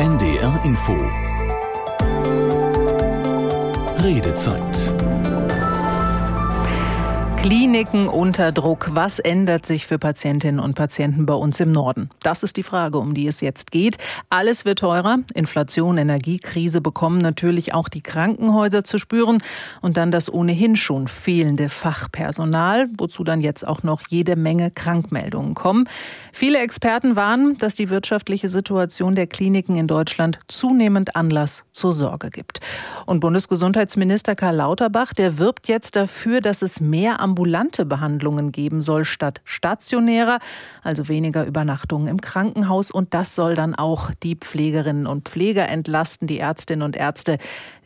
NDR Info. Redezeit Kliniken unter Druck. Was ändert sich für Patientinnen und Patienten bei uns im Norden? Das ist die Frage, um die es jetzt geht. Alles wird teurer. Inflation, Energiekrise bekommen natürlich auch die Krankenhäuser zu spüren. Und dann das ohnehin schon fehlende Fachpersonal, wozu dann jetzt auch noch jede Menge Krankmeldungen kommen. Viele Experten warnen, dass die wirtschaftliche Situation der Kliniken in Deutschland zunehmend Anlass zur Sorge gibt. Und Bundesgesundheitsminister Karl Lauterbach, der wirbt jetzt dafür, dass es mehr am ambulante Behandlungen geben soll statt stationärer, also weniger Übernachtungen im Krankenhaus. Und das soll dann auch die Pflegerinnen und Pfleger entlasten, die Ärztinnen und Ärzte.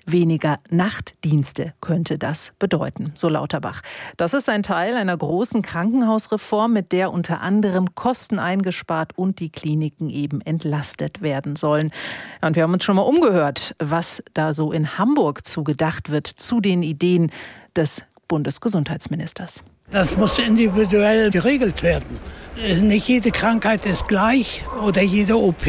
Weniger Nachtdienste könnte das bedeuten, so Lauterbach. Das ist ein Teil einer großen Krankenhausreform, mit der unter anderem Kosten eingespart und die Kliniken eben entlastet werden sollen. Und wir haben uns schon mal umgehört, was da so in Hamburg zugedacht wird zu den Ideen des Bundesgesundheitsministers. Das muss individuell geregelt werden. Nicht jede Krankheit ist gleich oder jede OP.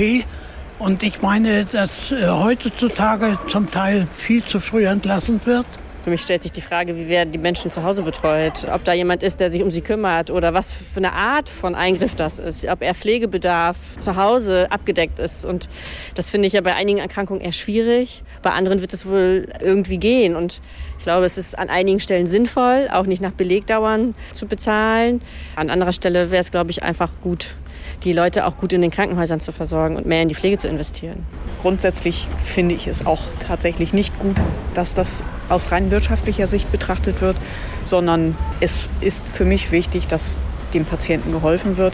Und ich meine, dass äh, heutzutage zum Teil viel zu früh entlassen wird. Für mich stellt sich die Frage, wie werden die Menschen zu Hause betreut? Ob da jemand ist, der sich um sie kümmert oder was für eine Art von Eingriff das ist. Ob er Pflegebedarf zu Hause abgedeckt ist. Und das finde ich ja bei einigen Erkrankungen eher schwierig. Bei anderen wird es wohl irgendwie gehen. Und glaube, es ist an einigen Stellen sinnvoll, auch nicht nach Belegdauern zu bezahlen. An anderer Stelle wäre es, glaube ich, einfach gut, die Leute auch gut in den Krankenhäusern zu versorgen und mehr in die Pflege zu investieren. Grundsätzlich finde ich es auch tatsächlich nicht gut, dass das aus rein wirtschaftlicher Sicht betrachtet wird, sondern es ist für mich wichtig, dass dem Patienten geholfen wird.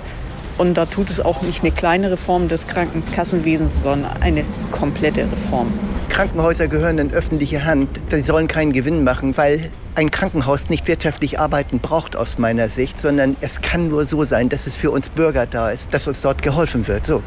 Und da tut es auch nicht eine kleine Reform des Krankenkassenwesens, sondern eine komplette Reform. Krankenhäuser gehören in öffentliche Hand. Sie sollen keinen Gewinn machen, weil ein Krankenhaus nicht wirtschaftlich arbeiten braucht aus meiner Sicht, sondern es kann nur so sein, dass es für uns Bürger da ist, dass uns dort geholfen wird. So.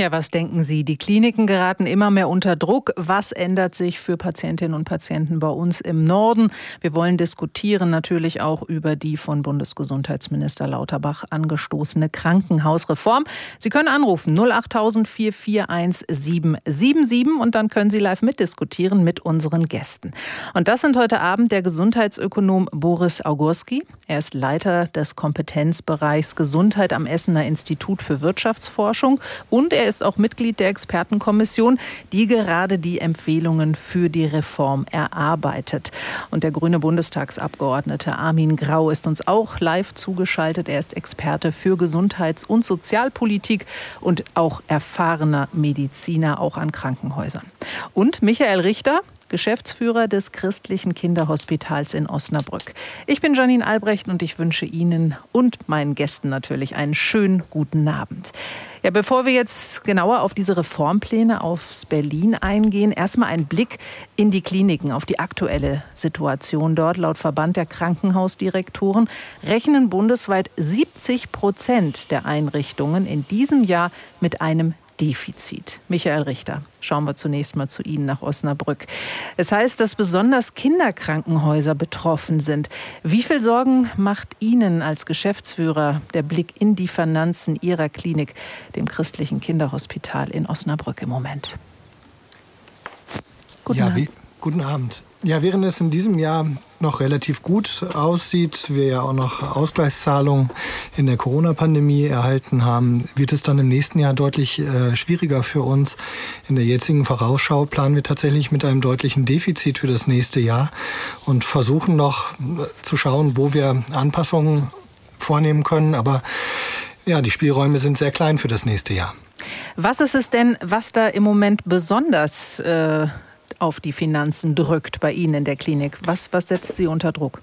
Ja, was denken Sie? Die Kliniken geraten immer mehr unter Druck. Was ändert sich für Patientinnen und Patienten bei uns im Norden? Wir wollen diskutieren natürlich auch über die von Bundesgesundheitsminister Lauterbach angestoßene Krankenhausreform. Sie können anrufen 08000 441 777 und dann können Sie live mitdiskutieren mit unseren Gästen. Und das sind heute Abend der Gesundheitsökonom Boris Augurski. Er ist Leiter des Kompetenzbereichs Gesundheit am Essener Institut für Wirtschaftsforschung und er ist auch Mitglied der Expertenkommission, die gerade die Empfehlungen für die Reform erarbeitet. Und der grüne Bundestagsabgeordnete Armin Grau ist uns auch live zugeschaltet. Er ist Experte für Gesundheits- und Sozialpolitik und auch erfahrener Mediziner, auch an Krankenhäusern. Und Michael Richter, Geschäftsführer des christlichen Kinderhospitals in Osnabrück. Ich bin Janine Albrecht und ich wünsche Ihnen und meinen Gästen natürlich einen schönen guten Abend. Ja, bevor wir jetzt genauer auf diese Reformpläne aufs Berlin eingehen, erstmal ein Blick in die Kliniken, auf die aktuelle Situation dort. Laut Verband der Krankenhausdirektoren rechnen bundesweit 70 Prozent der Einrichtungen in diesem Jahr mit einem Defizit. Michael Richter, schauen wir zunächst mal zu Ihnen nach Osnabrück. Es heißt, dass besonders Kinderkrankenhäuser betroffen sind. Wie viel Sorgen macht Ihnen als Geschäftsführer der Blick in die Finanzen Ihrer Klinik, dem christlichen Kinderhospital in Osnabrück im Moment? Guten ja, Abend. Wie, guten Abend. Ja, während es in diesem Jahr noch relativ gut aussieht, wir ja auch noch Ausgleichszahlungen in der Corona-Pandemie erhalten haben, wird es dann im nächsten Jahr deutlich äh, schwieriger für uns. In der jetzigen Vorausschau planen wir tatsächlich mit einem deutlichen Defizit für das nächste Jahr und versuchen noch äh, zu schauen, wo wir Anpassungen vornehmen können. Aber ja, die Spielräume sind sehr klein für das nächste Jahr. Was ist es denn, was da im Moment besonders äh, auf die Finanzen drückt bei Ihnen in der Klinik? Was, was setzt Sie unter Druck?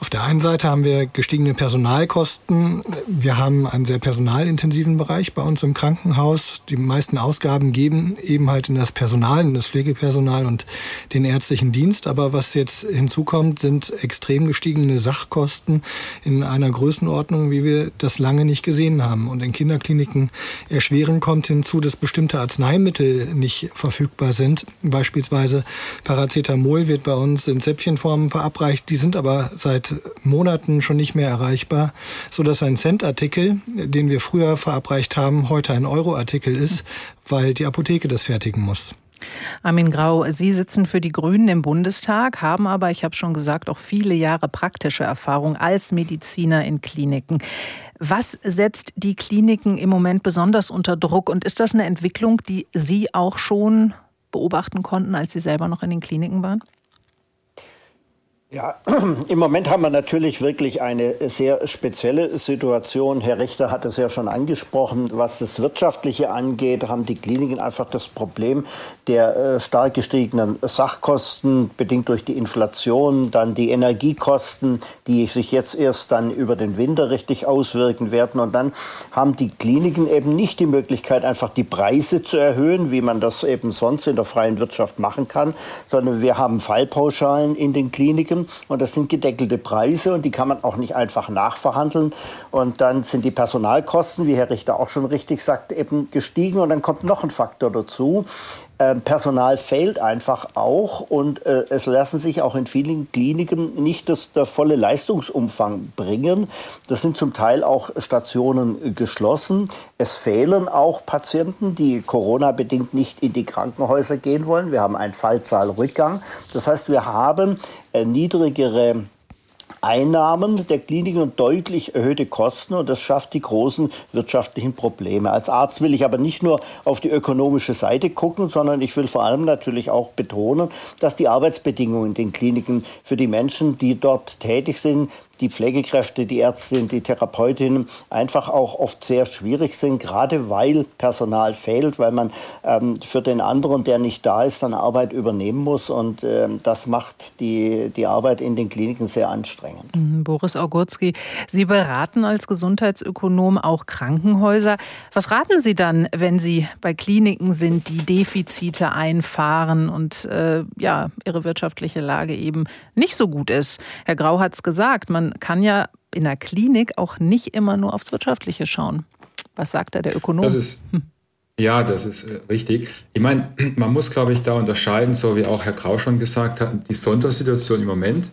Auf der einen Seite haben wir gestiegene Personalkosten. Wir haben einen sehr personalintensiven Bereich bei uns im Krankenhaus. Die meisten Ausgaben geben eben halt in das Personal, in das Pflegepersonal und den ärztlichen Dienst. Aber was jetzt hinzukommt, sind extrem gestiegene Sachkosten in einer Größenordnung, wie wir das lange nicht gesehen haben. Und in Kinderkliniken erschweren kommt hinzu, dass bestimmte Arzneimittel nicht verfügbar sind. Beispielsweise Paracetamol wird bei uns in Zäpfchenformen verabreicht. Die sind aber seit Monaten schon nicht mehr erreichbar, so dass ein Cent-Artikel, den wir früher verabreicht haben, heute ein Euro-Artikel ist, weil die Apotheke das fertigen muss. Armin Grau, Sie sitzen für die Grünen im Bundestag, haben aber, ich habe schon gesagt, auch viele Jahre praktische Erfahrung als Mediziner in Kliniken. Was setzt die Kliniken im Moment besonders unter Druck und ist das eine Entwicklung, die Sie auch schon beobachten konnten, als Sie selber noch in den Kliniken waren? Ja, im Moment haben wir natürlich wirklich eine sehr spezielle Situation. Herr Richter hat es ja schon angesprochen. Was das Wirtschaftliche angeht, haben die Kliniken einfach das Problem der äh, stark gestiegenen Sachkosten, bedingt durch die Inflation, dann die Energiekosten, die sich jetzt erst dann über den Winter richtig auswirken werden. Und dann haben die Kliniken eben nicht die Möglichkeit, einfach die Preise zu erhöhen, wie man das eben sonst in der freien Wirtschaft machen kann, sondern wir haben Fallpauschalen in den Kliniken und das sind gedeckelte Preise und die kann man auch nicht einfach nachverhandeln. Und dann sind die Personalkosten, wie Herr Richter auch schon richtig sagt, eben gestiegen und dann kommt noch ein Faktor dazu. Ähm, Personal fehlt einfach auch und äh, es lassen sich auch in vielen Kliniken nicht das, der volle Leistungsumfang bringen. Das sind zum Teil auch Stationen geschlossen. Es fehlen auch Patienten, die Corona-bedingt nicht in die Krankenhäuser gehen wollen. Wir haben einen Fallzahlrückgang. Das heißt, wir haben äh, niedrigere Einnahmen der Kliniken und deutlich erhöhte Kosten und das schafft die großen wirtschaftlichen Probleme. Als Arzt will ich aber nicht nur auf die ökonomische Seite gucken, sondern ich will vor allem natürlich auch betonen, dass die Arbeitsbedingungen in den Kliniken für die Menschen, die dort tätig sind, die Pflegekräfte, die Ärztinnen, die Therapeutinnen einfach auch oft sehr schwierig sind, gerade weil Personal fehlt, weil man ähm, für den anderen, der nicht da ist, dann Arbeit übernehmen muss. Und ähm, das macht die, die Arbeit in den Kliniken sehr anstrengend. Mhm, Boris Augurski, Sie beraten als Gesundheitsökonom auch Krankenhäuser. Was raten Sie dann, wenn Sie bei Kliniken sind, die Defizite einfahren und äh, ja, ihre wirtschaftliche Lage eben nicht so gut ist? Herr Grau hat es gesagt, man kann ja in der Klinik auch nicht immer nur aufs Wirtschaftliche schauen. Was sagt da der Ökonom? Das ist, hm. Ja, das ist äh, richtig. Ich meine, man muss, glaube ich, da unterscheiden, so wie auch Herr Grau schon gesagt hat, die Sondersituation im Moment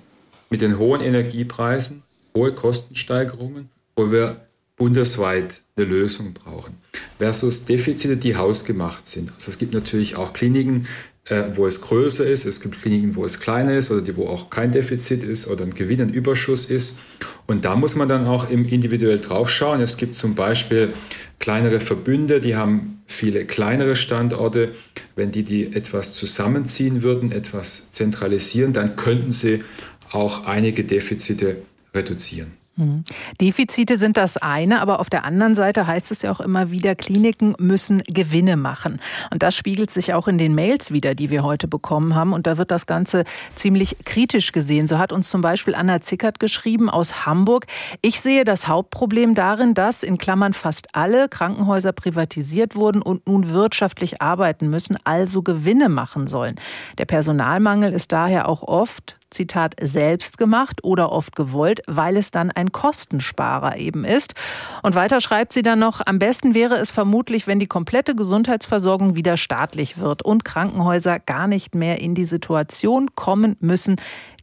mit den hohen Energiepreisen, hohe Kostensteigerungen, wo wir bundesweit eine Lösung brauchen, versus Defizite, die hausgemacht sind. Also es gibt natürlich auch Kliniken, äh, wo es größer ist. Es gibt Kliniken, wo es kleiner ist oder die, wo auch kein Defizit ist oder ein Gewinn, ein Überschuss ist. Und da muss man dann auch individuell drauf schauen. Es gibt zum Beispiel kleinere Verbünde, die haben viele kleinere Standorte. Wenn die die etwas zusammenziehen würden, etwas zentralisieren, dann könnten sie auch einige Defizite reduzieren. Mhm. Defizite sind das eine, aber auf der anderen Seite heißt es ja auch immer wieder, Kliniken müssen Gewinne machen. Und das spiegelt sich auch in den Mails wieder, die wir heute bekommen haben. Und da wird das Ganze ziemlich kritisch gesehen. So hat uns zum Beispiel Anna Zickert geschrieben aus Hamburg. Ich sehe das Hauptproblem darin, dass in Klammern fast alle Krankenhäuser privatisiert wurden und nun wirtschaftlich arbeiten müssen, also Gewinne machen sollen. Der Personalmangel ist daher auch oft Zitat, selbst gemacht oder oft gewollt, weil es dann ein Kostensparer eben ist. Und weiter schreibt sie dann noch, am besten wäre es vermutlich, wenn die komplette Gesundheitsversorgung wieder staatlich wird und Krankenhäuser gar nicht mehr in die Situation kommen müssen,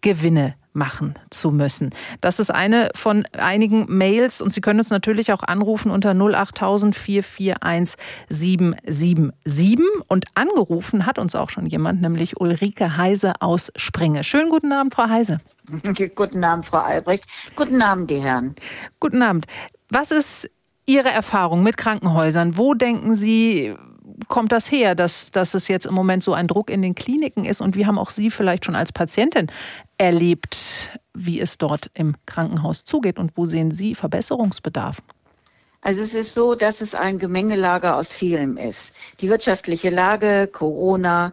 Gewinne machen zu müssen. Das ist eine von einigen Mails und Sie können uns natürlich auch anrufen unter 08000 441 777 und angerufen hat uns auch schon jemand, nämlich Ulrike Heise aus Springe. Schönen guten Abend, Frau Heise. Guten Abend, Frau Albrecht. Guten Abend, die Herren. Guten Abend. Was ist Ihre Erfahrung mit Krankenhäusern? Wo denken Sie, kommt das her, dass, dass es jetzt im Moment so ein Druck in den Kliniken ist? Und wie haben auch Sie vielleicht schon als Patientin erlebt, wie es dort im Krankenhaus zugeht? Und wo sehen Sie Verbesserungsbedarf? Also es ist so, dass es ein Gemengelager aus vielem ist. Die wirtschaftliche Lage, Corona,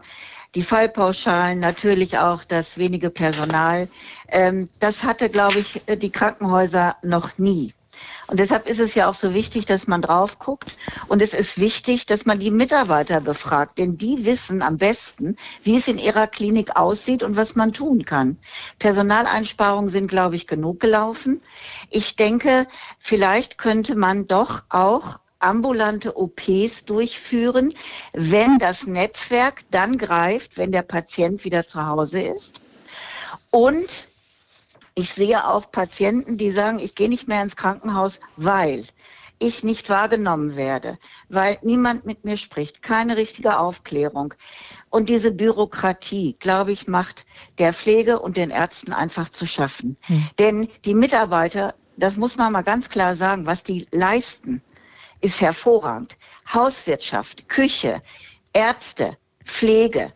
die Fallpauschalen, natürlich auch das wenige Personal. Ähm, das hatte, glaube ich, die Krankenhäuser noch nie. Und deshalb ist es ja auch so wichtig, dass man drauf guckt. Und es ist wichtig, dass man die Mitarbeiter befragt, denn die wissen am besten, wie es in ihrer Klinik aussieht und was man tun kann. Personaleinsparungen sind, glaube ich, genug gelaufen. Ich denke, vielleicht könnte man doch auch ambulante OPs durchführen, wenn das Netzwerk dann greift, wenn der Patient wieder zu Hause ist. Und Ich sehe auch Patienten, die sagen, ich gehe nicht mehr ins Krankenhaus, weil ich nicht wahrgenommen werde, weil niemand mit mir spricht, keine richtige Aufklärung. Und diese Bürokratie, glaube ich, macht der Pflege und den Ärzten einfach zu schaffen. Hm. Denn die Mitarbeiter, das muss man mal ganz klar sagen, was die leisten, ist hervorragend. Hauswirtschaft, Küche, Ärzte, Pflege,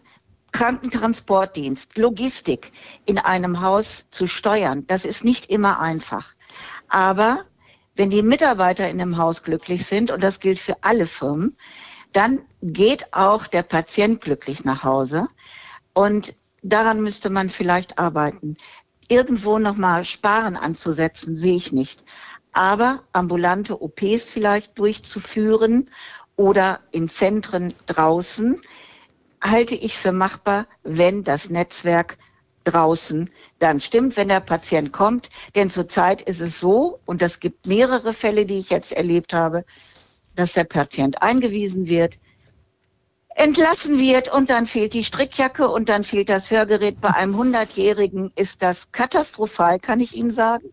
Krankentransportdienst, Logistik in einem Haus zu steuern, das ist nicht immer einfach. Aber wenn die Mitarbeiter in einem Haus glücklich sind, und das gilt für alle Firmen, dann geht auch der Patient glücklich nach Hause. Und daran müsste man vielleicht arbeiten. Irgendwo nochmal Sparen anzusetzen, sehe ich nicht. Aber ambulante OPs vielleicht durchzuführen oder in Zentren draußen, halte ich für machbar, wenn das Netzwerk draußen dann stimmt, wenn der Patient kommt. Denn zurzeit ist es so, und es gibt mehrere Fälle, die ich jetzt erlebt habe, dass der Patient eingewiesen wird, entlassen wird und dann fehlt die Strickjacke und dann fehlt das Hörgerät. Bei einem 100-Jährigen ist das katastrophal, kann ich Ihnen sagen.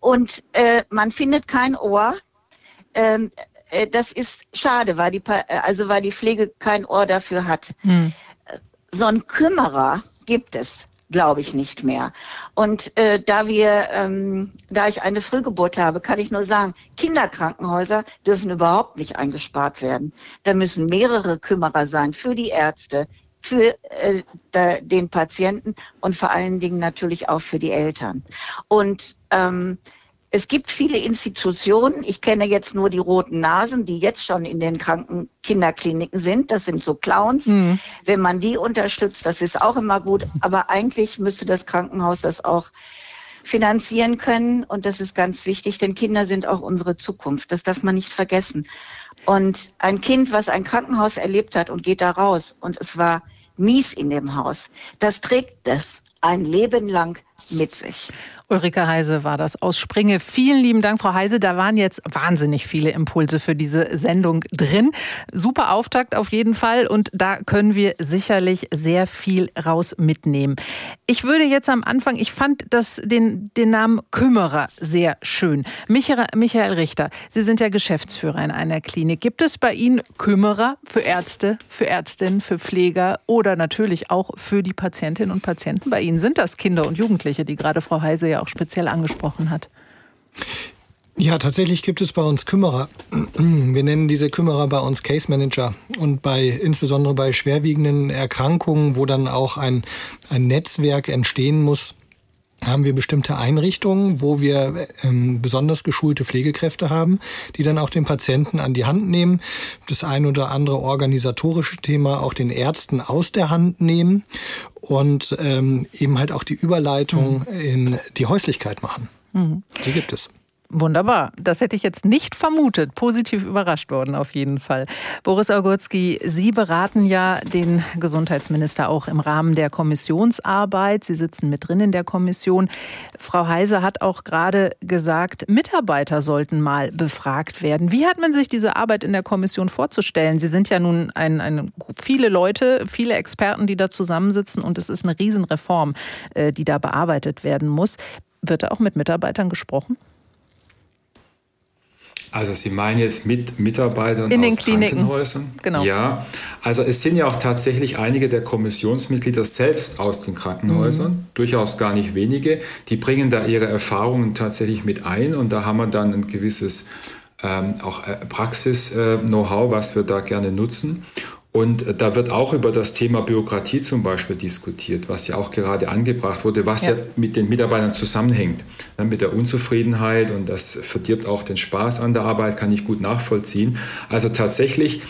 Und äh, man findet kein Ohr. Ähm, äh, das ist schade, weil die, also weil die Pflege kein Ohr dafür hat. Hm. So ein Kümmerer gibt es glaube ich nicht mehr. Und äh, da wir, ähm, da ich eine Frühgeburt habe, kann ich nur sagen, Kinderkrankenhäuser dürfen überhaupt nicht eingespart werden. Da müssen mehrere Kümmerer sein für die Ärzte, für äh, da, den Patienten und vor allen Dingen natürlich auch für die Eltern. Und ähm, es gibt viele Institutionen, ich kenne jetzt nur die roten Nasen, die jetzt schon in den kranken Kinderkliniken sind. Das sind so Clowns. Mhm. Wenn man die unterstützt, das ist auch immer gut. Aber eigentlich müsste das Krankenhaus das auch finanzieren können. Und das ist ganz wichtig, denn Kinder sind auch unsere Zukunft. Das darf man nicht vergessen. Und ein Kind, was ein Krankenhaus erlebt hat und geht da raus und es war mies in dem Haus, das trägt das ein Leben lang mit sich. Ulrike Heise war das aus Springe. Vielen lieben Dank, Frau Heise. Da waren jetzt wahnsinnig viele Impulse für diese Sendung drin. Super Auftakt auf jeden Fall und da können wir sicherlich sehr viel raus mitnehmen. Ich würde jetzt am Anfang, ich fand das, den, den Namen Kümmerer sehr schön. Michael, Michael Richter, Sie sind ja Geschäftsführer in einer Klinik. Gibt es bei Ihnen Kümmerer für Ärzte, für Ärztinnen, für Pfleger oder natürlich auch für die Patientinnen und Patienten? Bei Ihnen sind das Kinder und Jugendliche, die gerade Frau Heise ja auch speziell angesprochen hat. Ja, tatsächlich gibt es bei uns Kümmerer. Wir nennen diese Kümmerer bei uns Case Manager. Und bei, insbesondere bei schwerwiegenden Erkrankungen, wo dann auch ein, ein Netzwerk entstehen muss, haben wir bestimmte Einrichtungen, wo wir ähm, besonders geschulte Pflegekräfte haben, die dann auch den Patienten an die Hand nehmen, das ein oder andere organisatorische Thema auch den Ärzten aus der Hand nehmen und ähm, eben halt auch die Überleitung mhm. in die Häuslichkeit machen. Mhm. Die gibt es. Wunderbar. Das hätte ich jetzt nicht vermutet. Positiv überrascht worden auf jeden Fall. Boris Augurski, Sie beraten ja den Gesundheitsminister auch im Rahmen der Kommissionsarbeit. Sie sitzen mit drin in der Kommission. Frau Heise hat auch gerade gesagt, Mitarbeiter sollten mal befragt werden. Wie hat man sich diese Arbeit in der Kommission vorzustellen? Sie sind ja nun ein, ein, viele Leute, viele Experten, die da zusammensitzen und es ist eine Riesenreform, äh, die da bearbeitet werden muss. Wird da auch mit Mitarbeitern gesprochen? Also Sie meinen jetzt mit Mitarbeitern in aus den Kliniken. Krankenhäusern? Genau. Ja, also es sind ja auch tatsächlich einige der Kommissionsmitglieder selbst aus den Krankenhäusern, mhm. durchaus gar nicht wenige. Die bringen da ihre Erfahrungen tatsächlich mit ein und da haben wir dann ein gewisses ähm, auch äh, Praxis-Know-how, äh, was wir da gerne nutzen. Und da wird auch über das Thema Bürokratie zum Beispiel diskutiert, was ja auch gerade angebracht wurde, was ja, ja mit den Mitarbeitern zusammenhängt. mit der Unzufriedenheit und das verdirbt auch den Spaß an der Arbeit, kann ich gut nachvollziehen. Also tatsächlich,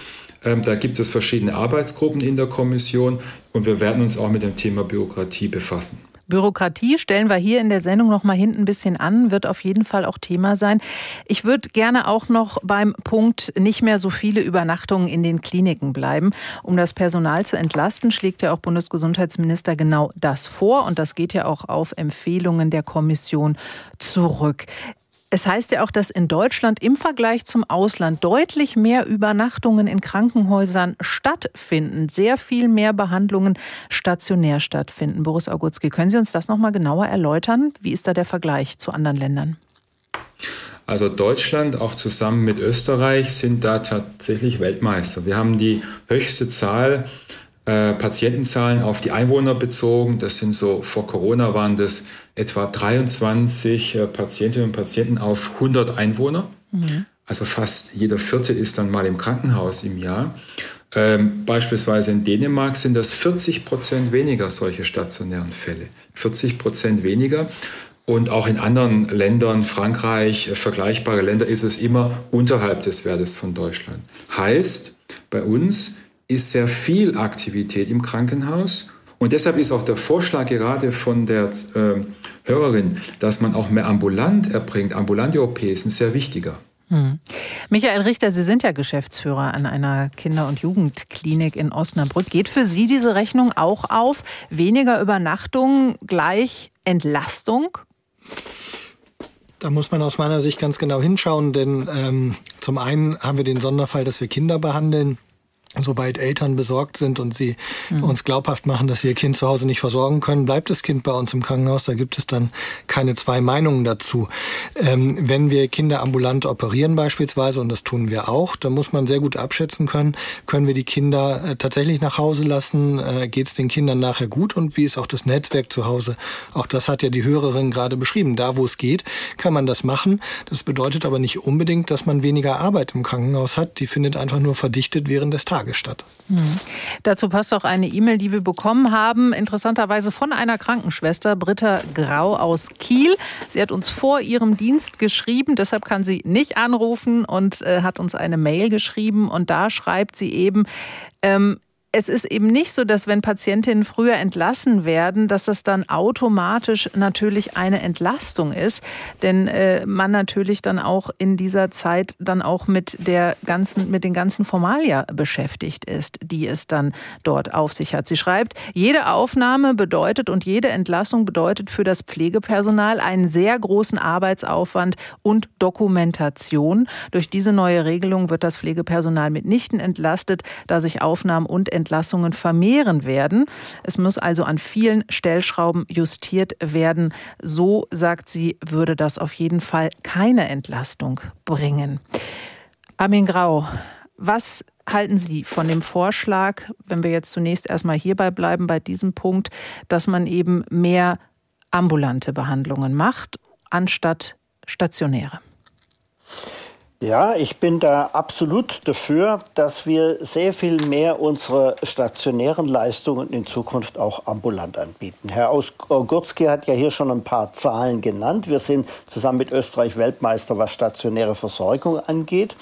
ähm, da gibt es verschiedene Arbeitsgruppen in der Kommission und wir werden uns auch mit dem Thema Bürokratie befassen. Bürokratie stellen wir hier in der Sendung noch mal hinten ein bisschen an, wird auf jeden Fall auch Thema sein. Ich würde gerne auch noch beim Punkt nicht mehr so viele Übernachtungen in den Kliniken bleiben. Um das Personal zu entlasten, schlägt ja auch Bundesgesundheitsminister genau das vor und das geht ja auch auf Empfehlungen der Kommission zurück. Es heißt ja auch, dass in Deutschland im Vergleich zum Ausland deutlich mehr Übernachtungen in Krankenhäusern stattfinden, sehr viel mehr Behandlungen stationär stattfinden. Boris Augutski, können Sie uns das noch mal genauer erläutern? Wie ist da der Vergleich zu anderen Ländern? Also Deutschland, auch zusammen mit Österreich, sind da tatsächlich Weltmeister. Wir haben die höchste Zahl äh, Patientenzahlen auf die Einwohner bezogen. Das sind so, vor Corona waren das etwa 23 äh, Patientinnen und Patienten auf 100 Einwohner. Mhm. Also fast jeder vierte ist dann mal im Krankenhaus im Jahr. Ähm, beispielsweise in Dänemark sind das 40 Prozent weniger solche stationären Fälle. 40 Prozent weniger. Und auch in anderen Ländern, Frankreich, äh, vergleichbare Länder, ist es immer unterhalb des Wertes von Deutschland. Heißt, bei uns ist sehr viel Aktivität im Krankenhaus. Und deshalb ist auch der Vorschlag gerade von der äh, Hörerin, dass man auch mehr ambulant erbringt, ambulante OPs, ein sehr wichtiger. Hm. Michael Richter, Sie sind ja Geschäftsführer an einer Kinder- und Jugendklinik in Osnabrück. Geht für Sie diese Rechnung auch auf? Weniger Übernachtungen gleich Entlastung? Da muss man aus meiner Sicht ganz genau hinschauen, denn ähm, zum einen haben wir den Sonderfall, dass wir Kinder behandeln Sobald Eltern besorgt sind und sie mhm. uns glaubhaft machen, dass sie ihr Kind zu Hause nicht versorgen können, bleibt das Kind bei uns im Krankenhaus. Da gibt es dann keine zwei Meinungen dazu. Ähm, wenn wir Kinder ambulant operieren beispielsweise, und das tun wir auch, dann muss man sehr gut abschätzen können, können wir die Kinder äh, tatsächlich nach Hause lassen? Äh, Geht es den Kindern nachher gut? Und wie ist auch das Netzwerk zu Hause? Auch das hat ja die Hörerin gerade beschrieben. Da, wo es geht, kann man das machen. Das bedeutet aber nicht unbedingt, dass man weniger Arbeit im Krankenhaus hat. Die findet einfach nur verdichtet während des Tages Tage statt. Mhm. Dazu passt auch eine E-Mail, die wir bekommen haben, interessanterweise von einer Krankenschwester, Britta Grau aus Kiel. Sie hat uns vor ihrem Dienst geschrieben, deshalb kann sie nicht anrufen und äh, hat uns eine Mail geschrieben. Und da schreibt sie eben, ähm, es ist eben nicht so, dass wenn Patientinnen früher entlassen werden, dass das dann automatisch natürlich eine Entlastung ist, denn äh, man natürlich dann auch in dieser Zeit dann auch mit der ganzen mit den ganzen Formalia beschäftigt ist, die es dann dort auf sich hat. Sie schreibt: Jede Aufnahme bedeutet und jede Entlassung bedeutet für das Pflegepersonal einen sehr großen Arbeitsaufwand und Dokumentation. Durch diese neue Regelung wird das Pflegepersonal mitnichten entlastet, da sich Aufnahmen und Entlassungen Entlassungen vermehren werden. Es muss also an vielen Stellschrauben justiert werden. So, sagt sie, würde das auf jeden Fall keine Entlastung bringen. Armin Grau, was halten Sie von dem Vorschlag, wenn wir jetzt zunächst erstmal hierbei bleiben, bei diesem Punkt, dass man eben mehr ambulante Behandlungen macht, anstatt stationäre? Ja, ich bin da absolut dafür, dass wir sehr viel mehr unsere stationären Leistungen in Zukunft auch ambulant anbieten. Herr Ogurski hat ja hier schon ein paar Zahlen genannt. Wir sind zusammen mit Österreich Weltmeister, was stationäre Versorgung angeht.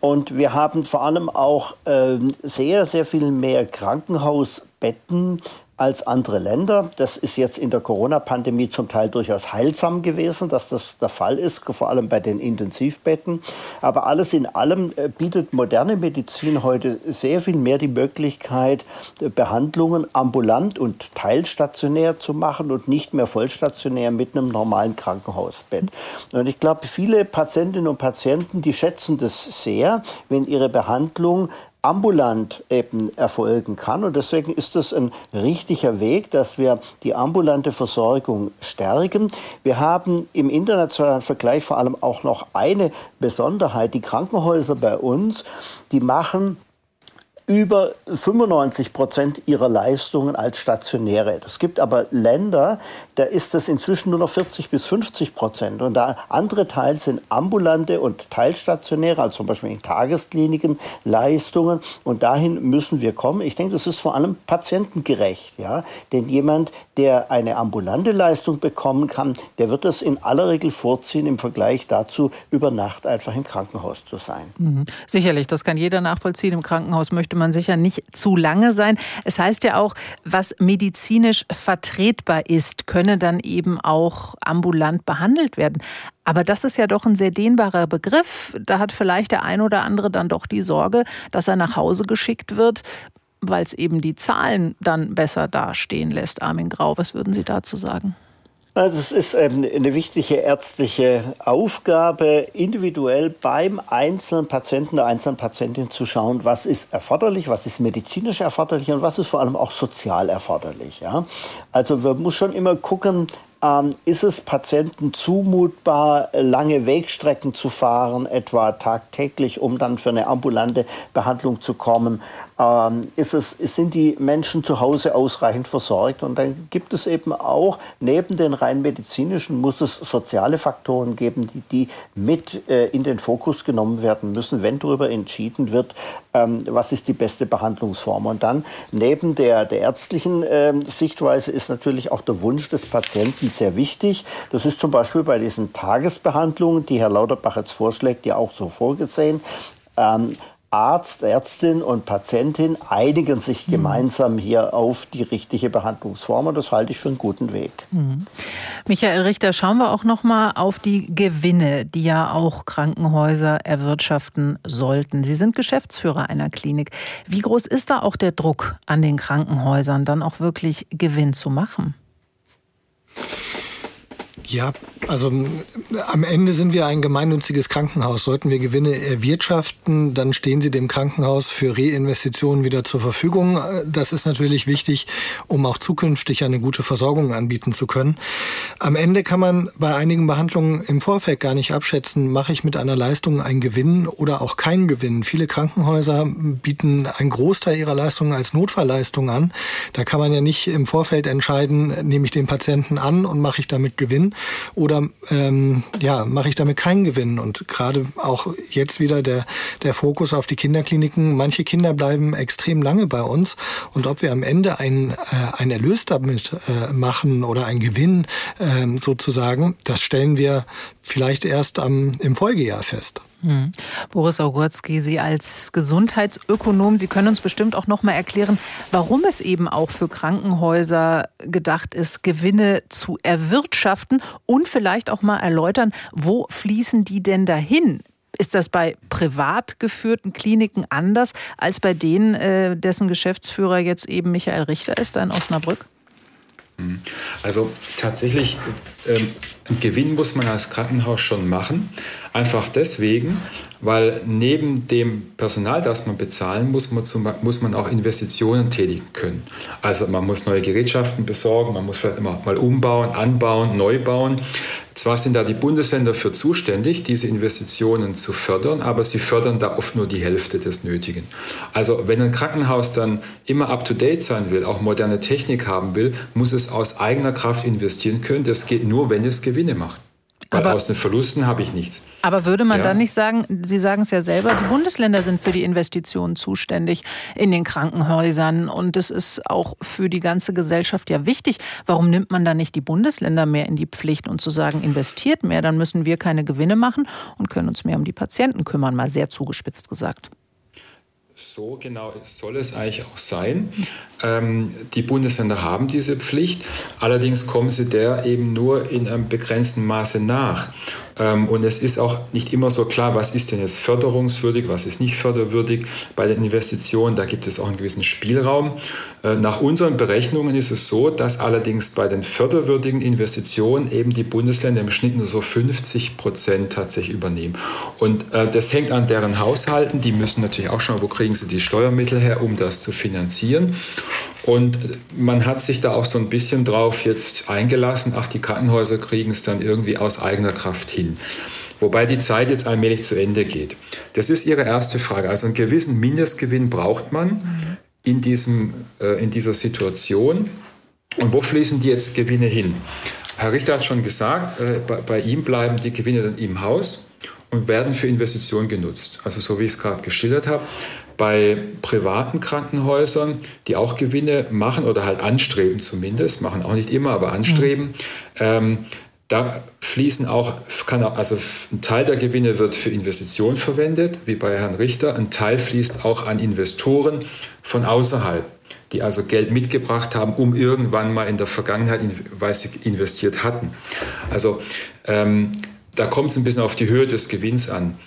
Und wir haben vor allem auch äh, sehr, sehr viel mehr Krankenhausbetten als andere Länder. Das ist jetzt in der Corona-Pandemie zum Teil durchaus heilsam gewesen, dass das der Fall ist, vor allem bei den Intensivbetten. Aber alles in allem äh, bietet moderne Medizin heute sehr viel mehr die Möglichkeit, äh, Behandlungen ambulant und teilstationär zu machen und nicht mehr vollstationär mit einem normalen Krankenhausbett. Und ich glaube, viele Patientinnen und Patienten, die schätzen das sehr, wenn ihre Behandlung ambulant eben erfolgen kann. Und deswegen ist es ein richtiger Weg, dass wir die ambulante Versorgung stärken. Wir haben im internationalen Vergleich vor allem auch noch eine Besonderheit. Die Krankenhäuser bei uns, die machen über 95 Prozent ihrer Leistungen als stationäre. Es gibt aber Länder, da ist das inzwischen nur noch 40 bis 50 Prozent. Und da andere Teile sind ambulante und teilstationäre, also zum Beispiel in Tageskliniken, Leistungen. Und dahin müssen wir kommen. Ich denke, das ist vor allem patientengerecht. Ja? Denn jemand, der eine ambulante Leistung bekommen kann, der wird es in aller Regel vorziehen im Vergleich dazu, über Nacht einfach im Krankenhaus zu sein. Mhm. Sicherlich, das kann jeder nachvollziehen. Im Krankenhaus möchte man sicher nicht zu lange sein. Es heißt ja auch, was medizinisch vertretbar ist, könne dann eben auch ambulant behandelt werden. Aber das ist ja doch ein sehr dehnbarer Begriff. Da hat vielleicht der ein oder andere dann doch die Sorge, dass er nach Hause geschickt wird, weil es eben die Zahlen dann besser dastehen lässt. Armin Grau, was würden Sie dazu sagen? Das ist eine wichtige ärztliche Aufgabe, individuell beim einzelnen Patienten, der einzelnen Patientin zu schauen, was ist erforderlich, was ist medizinisch erforderlich und was ist vor allem auch sozial erforderlich. Ja? Also man muss schon immer gucken, ähm, ist es Patienten zumutbar, lange Wegstrecken zu fahren, etwa tagtäglich, um dann für eine ambulante Behandlung zu kommen? Ähm, ist es, sind die Menschen zu Hause ausreichend versorgt? Und dann gibt es eben auch, neben den rein medizinischen, muss es soziale Faktoren geben, die, die mit äh, in den Fokus genommen werden müssen, wenn darüber entschieden wird, ähm, was ist die beste Behandlungsform. Und dann neben der, der ärztlichen äh, Sichtweise ist natürlich auch der Wunsch des Patienten sehr wichtig. Das ist zum Beispiel bei diesen Tagesbehandlungen, die Herr Lauterbach jetzt vorschlägt, ja auch so vorgesehen. Ähm, Arzt, Ärztin und Patientin einigen sich mhm. gemeinsam hier auf die richtige Behandlungsform und das halte ich für einen guten Weg. Mhm. Michael Richter, schauen wir auch noch mal auf die Gewinne, die ja auch Krankenhäuser erwirtschaften sollten. Sie sind Geschäftsführer einer Klinik. Wie groß ist da auch der Druck an den Krankenhäusern, dann auch wirklich Gewinn zu machen? Ja, also am Ende sind wir ein gemeinnütziges Krankenhaus. Sollten wir Gewinne erwirtschaften, dann stehen sie dem Krankenhaus für Reinvestitionen wieder zur Verfügung. Das ist natürlich wichtig, um auch zukünftig eine gute Versorgung anbieten zu können. Am Ende kann man bei einigen Behandlungen im Vorfeld gar nicht abschätzen, mache ich mit einer Leistung einen Gewinn oder auch keinen Gewinn. Viele Krankenhäuser bieten einen Großteil ihrer Leistungen als Notfallleistung an. Da kann man ja nicht im Vorfeld entscheiden, nehme ich den Patienten an und mache ich damit Gewinn oder ähm, ja, mache ich damit keinen Gewinn? Und gerade auch jetzt wieder der, der Fokus auf die Kinderkliniken. Manche Kinder bleiben extrem lange bei uns und ob wir am Ende ein, äh, ein Erlös damit äh, machen oder einen Gewinn äh, sozusagen, das stellen wir vielleicht erst am, im Folgejahr fest. Hm. Boris Augurski, Sie als Gesundheitsökonom, Sie können uns bestimmt auch noch mal erklären, warum es eben auch für Krankenhäuser gedacht ist, Gewinne zu erwirtschaften und vielleicht auch mal erläutern, wo fließen die denn dahin? Ist das bei privat geführten Kliniken anders als bei denen, äh, dessen Geschäftsführer jetzt eben Michael Richter ist, da in Osnabrück? Also tatsächlich, ähm, Gewinn muss man als Krankenhaus schon machen. Einfach deswegen, weil neben dem Personal, das man bezahlen muss, muss man auch Investitionen tätigen können. Also man muss neue Gerätschaften besorgen, man muss vielleicht immer mal umbauen, anbauen, neu bauen. Zwar sind da die Bundesländer für zuständig, diese Investitionen zu fördern, aber sie fördern da oft nur die Hälfte des Nötigen. Also wenn ein Krankenhaus dann immer up-to-date sein will, auch moderne Technik haben will, muss es aus eigener Kraft investieren können. Das geht nur, wenn es Gewinne macht. Weil aber, aus den Verlusten habe ich nichts. Aber würde man ja. dann nicht sagen, Sie sagen es ja selber, die Bundesländer sind für die Investitionen zuständig in den Krankenhäusern und es ist auch für die ganze Gesellschaft ja wichtig. Warum nimmt man dann nicht die Bundesländer mehr in die Pflicht und zu sagen, investiert mehr, dann müssen wir keine Gewinne machen und können uns mehr um die Patienten kümmern, mal sehr zugespitzt gesagt. So genau soll es eigentlich auch sein. Ähm, die Bundesländer haben diese Pflicht, allerdings kommen sie der eben nur in einem begrenzten Maße nach. Ähm, und es ist auch nicht immer so klar, was ist denn jetzt förderungswürdig, was ist nicht förderwürdig bei den Investitionen. Da gibt es auch einen gewissen Spielraum. Äh, nach unseren Berechnungen ist es so, dass allerdings bei den förderwürdigen Investitionen eben die Bundesländer im Schnitt nur so 50 Prozent tatsächlich übernehmen. Und äh, das hängt an deren Haushalten. Die müssen natürlich auch schauen, wo kriegen sie die Steuermittel her, um das zu finanzieren. Und man hat sich da auch so ein bisschen drauf jetzt eingelassen, ach, die Krankenhäuser kriegen es dann irgendwie aus eigener Kraft hin. Wobei die Zeit jetzt allmählich zu Ende geht. Das ist Ihre erste Frage. Also einen gewissen Mindestgewinn braucht man in, diesem, äh, in dieser Situation. Und wo fließen die jetzt Gewinne hin? Herr Richter hat schon gesagt, äh, bei, bei ihm bleiben die Gewinne dann im Haus und werden für Investitionen genutzt. Also so wie ich es gerade geschildert habe. Bei privaten Krankenhäusern, die auch Gewinne machen oder halt anstreben zumindest, machen auch nicht immer, aber anstreben, mhm. ähm, da fließen auch, kann auch, also ein Teil der Gewinne wird für Investitionen verwendet, wie bei Herrn Richter. Ein Teil fließt auch an Investoren von außerhalb, die also Geld mitgebracht haben, um irgendwann mal in der Vergangenheit, weil sie investiert hatten. Also ähm, da kommt es ein bisschen auf die Höhe des Gewinns an.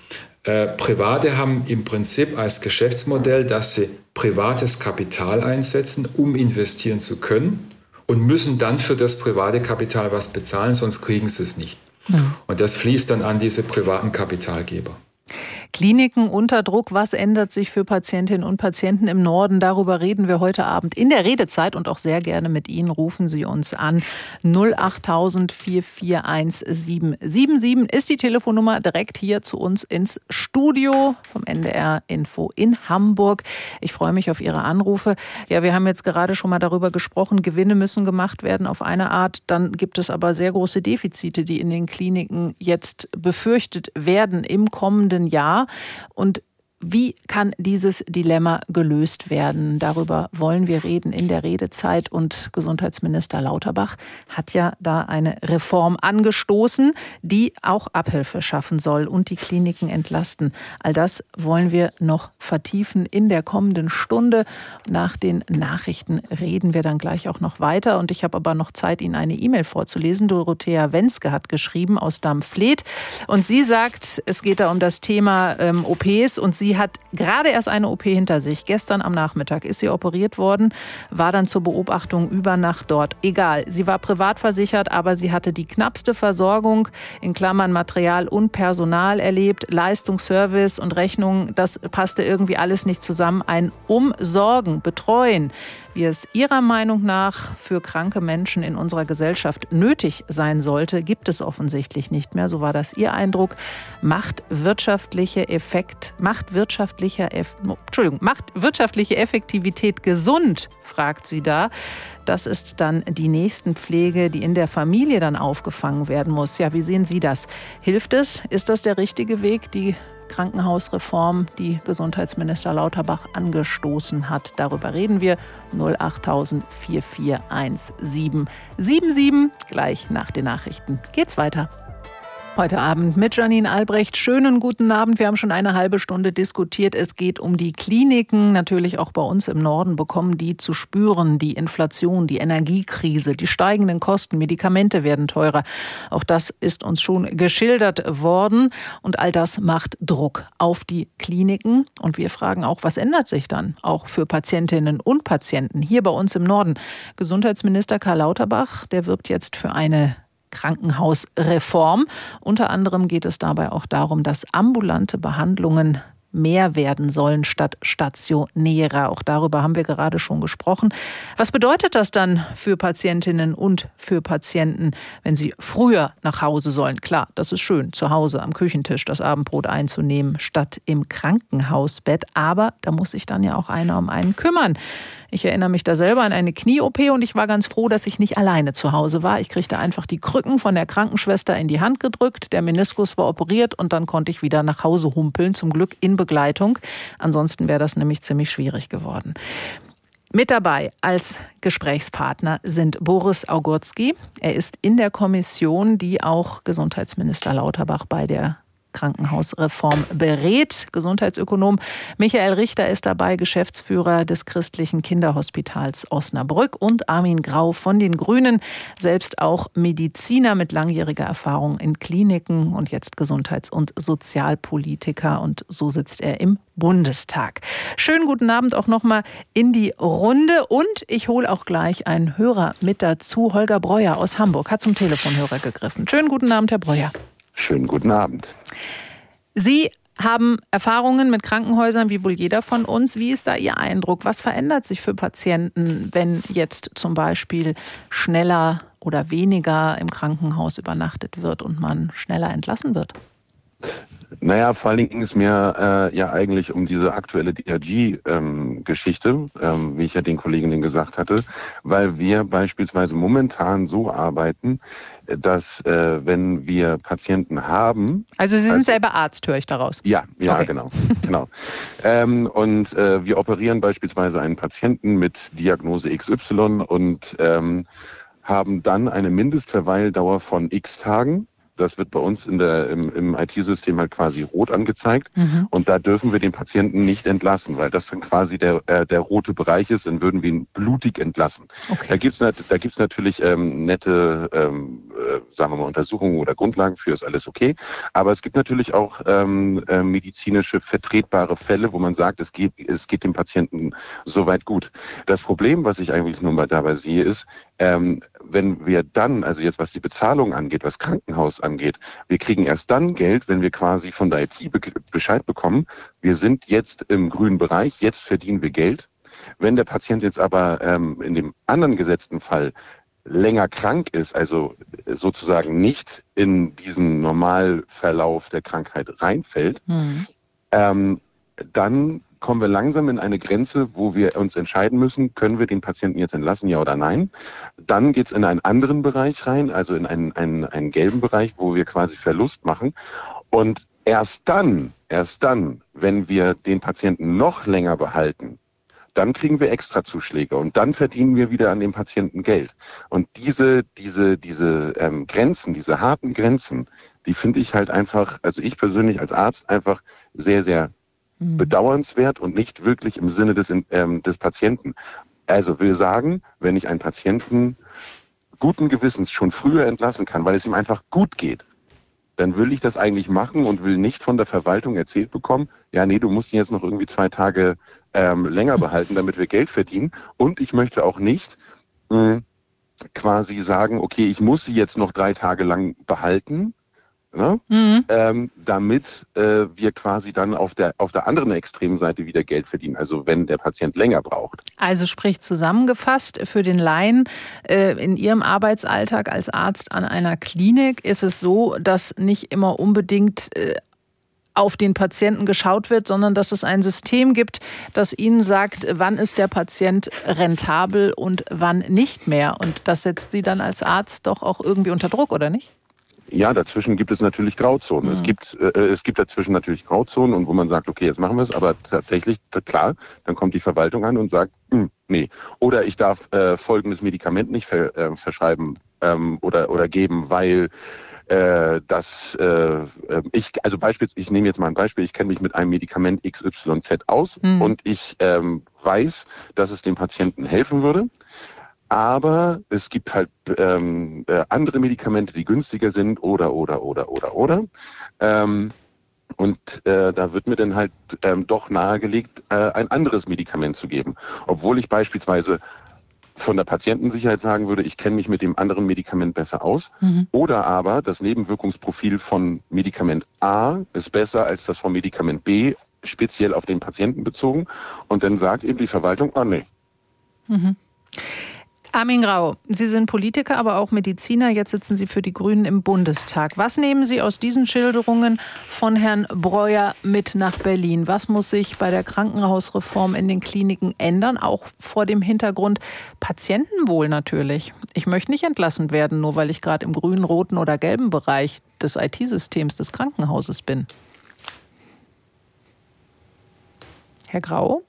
Äh, Private haben im Prinzip als Geschäftsmodell, dass sie privates Kapital einsetzen, um investieren zu können und müssen dann für das private Kapital was bezahlen, sonst kriegen sie es nicht. Mhm. Und das fließt dann an diese privaten Kapitalgeber. Kliniken unter Druck. Was ändert sich für Patientinnen und Patienten im Norden? Darüber reden wir heute Abend in der Redezeit und auch sehr gerne mit Ihnen. Rufen Sie uns an. 08000 441777 ist die Telefonnummer direkt hier zu uns ins Studio vom NDR Info in Hamburg. Ich freue mich auf Ihre Anrufe. Ja, wir haben jetzt gerade schon mal darüber gesprochen. Gewinne müssen gemacht werden auf eine Art. Dann gibt es aber sehr große Defizite, die in den Kliniken jetzt befürchtet werden im kommenden Jahr. Und wie kann dieses Dilemma gelöst werden? Darüber wollen wir reden in der Redezeit. Und Gesundheitsminister Lauterbach hat ja da eine Reform angestoßen, die auch Abhilfe schaffen soll und die Kliniken entlasten. All das wollen wir noch vertiefen in der kommenden Stunde. Nach den Nachrichten reden wir dann gleich auch noch weiter. Und ich habe aber noch Zeit, Ihnen eine E-Mail vorzulesen. Dorothea Wenske hat geschrieben aus Dampfleet. Und sie sagt, es geht da um das Thema ähm, OPs und sie Sie hat gerade erst eine OP hinter sich. Gestern am Nachmittag ist sie operiert worden, war dann zur Beobachtung über Nacht dort. Egal, sie war privat versichert, aber sie hatte die knappste Versorgung in Klammern Material und Personal erlebt. Leistung, Service und Rechnung, das passte irgendwie alles nicht zusammen. Ein Umsorgen, Betreuen, wie es Ihrer Meinung nach für kranke Menschen in unserer Gesellschaft nötig sein sollte, gibt es offensichtlich nicht mehr. So war das Ihr Eindruck. Macht wirtschaftliche Effekt, macht wirtschaftlicher, Entschuldigung, macht wirtschaftliche Effektivität gesund, fragt sie da. Das ist dann die Nächstenpflege, die in der Familie dann aufgefangen werden muss. Ja, wie sehen Sie das? Hilft es? Ist das der richtige Weg, die Krankenhausreform, die Gesundheitsminister Lauterbach angestoßen hat. Darüber reden wir 08000 441777. Gleich nach den Nachrichten geht's weiter. Heute Abend mit Janine Albrecht. Schönen guten Abend. Wir haben schon eine halbe Stunde diskutiert. Es geht um die Kliniken. Natürlich auch bei uns im Norden bekommen die zu spüren. Die Inflation, die Energiekrise, die steigenden Kosten. Medikamente werden teurer. Auch das ist uns schon geschildert worden. Und all das macht Druck auf die Kliniken. Und wir fragen auch, was ändert sich dann auch für Patientinnen und Patienten hier bei uns im Norden? Gesundheitsminister Karl Lauterbach, der wirbt jetzt für eine Krankenhausreform. Unter anderem geht es dabei auch darum, dass ambulante Behandlungen mehr werden sollen statt stationärer. Auch darüber haben wir gerade schon gesprochen. Was bedeutet das dann für Patientinnen und für Patienten, wenn sie früher nach Hause sollen? Klar, das ist schön, zu Hause am Küchentisch das Abendbrot einzunehmen, statt im Krankenhausbett. Aber da muss sich dann ja auch einer um einen kümmern. Ich erinnere mich da selber an eine Knie-OP und ich war ganz froh, dass ich nicht alleine zu Hause war. Ich kriegte einfach die Krücken von der Krankenschwester in die Hand gedrückt, der Meniskus war operiert und dann konnte ich wieder nach Hause humpeln, zum Glück in Begleitung. Ansonsten wäre das nämlich ziemlich schwierig geworden. Mit dabei als Gesprächspartner sind Boris Augurski. Er ist in der Kommission, die auch Gesundheitsminister Lauterbach bei der Krankenhausreform berät. Gesundheitsökonom Michael Richter ist dabei, Geschäftsführer des christlichen Kinderhospitals Osnabrück und Armin Grau von den Grünen, selbst auch Mediziner mit langjähriger Erfahrung in Kliniken und jetzt Gesundheits- und Sozialpolitiker und so sitzt er im Bundestag. Schönen guten Abend auch nochmal in die Runde und ich hole auch gleich einen Hörer mit dazu. Holger Breuer aus Hamburg hat zum Telefonhörer gegriffen. Schönen guten Abend, Herr Breuer. Schönen guten Abend. Sie haben Erfahrungen mit Krankenhäusern, wie wohl jeder von uns. Wie ist da Ihr Eindruck? Was verändert sich für Patienten, wenn jetzt zum Beispiel schneller oder weniger im Krankenhaus übernachtet wird und man schneller entlassen wird? Naja, vor allen Dingen ging es mir äh, ja eigentlich um diese aktuelle DRG-Geschichte, ähm, ähm, wie ich ja den Kolleginnen gesagt hatte, weil wir beispielsweise momentan so arbeiten, dass äh, wenn wir Patienten haben. Also Sie sind also, selber Arzt, höre ich daraus. Ja, ja, okay. genau. genau. Ähm, und äh, wir operieren beispielsweise einen Patienten mit Diagnose XY und ähm, haben dann eine Mindestverweildauer von x Tagen das wird bei uns in der, im, im IT-System halt quasi rot angezeigt. Mhm. Und da dürfen wir den Patienten nicht entlassen, weil das dann quasi der, äh, der rote Bereich ist, dann würden wir ihn blutig entlassen. Okay. Da gibt's da gibt's natürlich ähm, nette, ähm, äh, sagen wir mal, Untersuchungen oder Grundlagen für, ist alles okay. Aber es gibt natürlich auch ähm, äh, medizinische vertretbare Fälle, wo man sagt, es geht, es geht dem Patienten soweit gut. Das Problem, was ich eigentlich nur mal dabei sehe, ist, Ähm, wenn wir dann, also jetzt was die Bezahlung angeht, was Krankenhaus angeht, wir kriegen erst dann Geld, wenn wir quasi von der IT Bescheid bekommen, wir sind jetzt im grünen Bereich, jetzt verdienen wir Geld. Wenn der Patient jetzt aber ähm, in dem anderen gesetzten Fall länger krank ist, also sozusagen nicht in diesen Normalverlauf der Krankheit reinfällt, mhm. ähm, dann kommen wir langsam in eine Grenze, wo wir uns entscheiden müssen, können wir den Patienten jetzt entlassen, ja oder nein. Dann geht es in einen anderen Bereich rein, also in einen, einen, einen gelben Bereich, wo wir quasi Verlust machen. Und erst dann, erst dann, wenn wir den Patienten noch länger behalten, dann kriegen wir extra Zuschläge und dann verdienen wir wieder an dem Patienten Geld. Und diese, diese, diese ähm, Grenzen, diese harten Grenzen, die finde ich halt einfach, also ich persönlich als Arzt einfach sehr, sehr mhm. bedauernswert und nicht wirklich im Sinne des, ähm, des Patienten. Also will sagen, wenn ich einen Patienten guten Gewissens schon früher entlassen kann, weil es ihm einfach gut geht, dann will ich das eigentlich machen und will nicht von der Verwaltung erzählt bekommen, ja, nee, du musst ihn jetzt noch irgendwie zwei Tage ähm, länger behalten, damit wir Geld verdienen. Und ich möchte auch nicht mh, quasi sagen, okay, ich muss sie jetzt noch drei Tage lang behalten, Ne? Mhm. Ähm, damit äh, wir quasi dann auf der, auf der anderen extremen Seite wieder Geld verdienen, also wenn der Patient länger braucht. Also sprich zusammengefasst, für den Laien äh, in Ihrem Arbeitsalltag als Arzt an einer Klinik ist es so, dass nicht immer unbedingt äh, auf den Patienten geschaut wird, sondern dass es ein System gibt, das ihnen sagt, wann ist der Patient rentabel und wann nicht mehr. Und das setzt sie dann als Arzt doch auch irgendwie unter Druck, oder nicht? Ja, dazwischen gibt es natürlich Grauzonen. Mhm. Es gibt äh, es gibt dazwischen natürlich Grauzonen und wo man sagt, okay, jetzt machen wir es, aber tatsächlich klar, dann kommt die Verwaltung an und sagt, hm, nee, oder ich darf äh, folgendes Medikament nicht ver, äh, verschreiben ähm, oder oder geben, weil äh, dass äh, äh, ich, also beispielsweise, ich nehme jetzt mal ein Beispiel, ich kenne mich mit einem Medikament XYZ aus mhm. und ich ähm, weiß, dass es dem Patienten helfen würde. Aber es gibt halt ähm, äh, andere Medikamente, die günstiger sind oder, oder, oder, oder, oder. Ähm, und äh, da wird mir dann halt ähm, doch nahegelegt, äh, ein anderes Medikament zu geben. Obwohl ich beispielsweise von der Patientensicherheit sagen würde, ich kenne mich mit dem anderen Medikament besser aus. Mhm. Oder aber das Nebenwirkungsprofil von Medikament A ist besser als das von Medikament B, speziell auf den Patienten bezogen. Und dann sagt eben die Verwaltung, ah nee. Mhm. Armin Grau, Sie sind Politiker, aber auch Mediziner. Jetzt sitzen Sie für die Grünen im Bundestag. Was nehmen Sie aus diesen Schilderungen von Herrn Breuer mit nach Berlin? Was muss sich bei der Krankenhausreform in den Kliniken ändern? Auch vor dem Hintergrund Patientenwohl natürlich. Ich möchte nicht entlassen werden, nur weil ich gerade im grünen, roten oder gelben Bereich des IT-Systems des Krankenhauses bin. Herr Grau?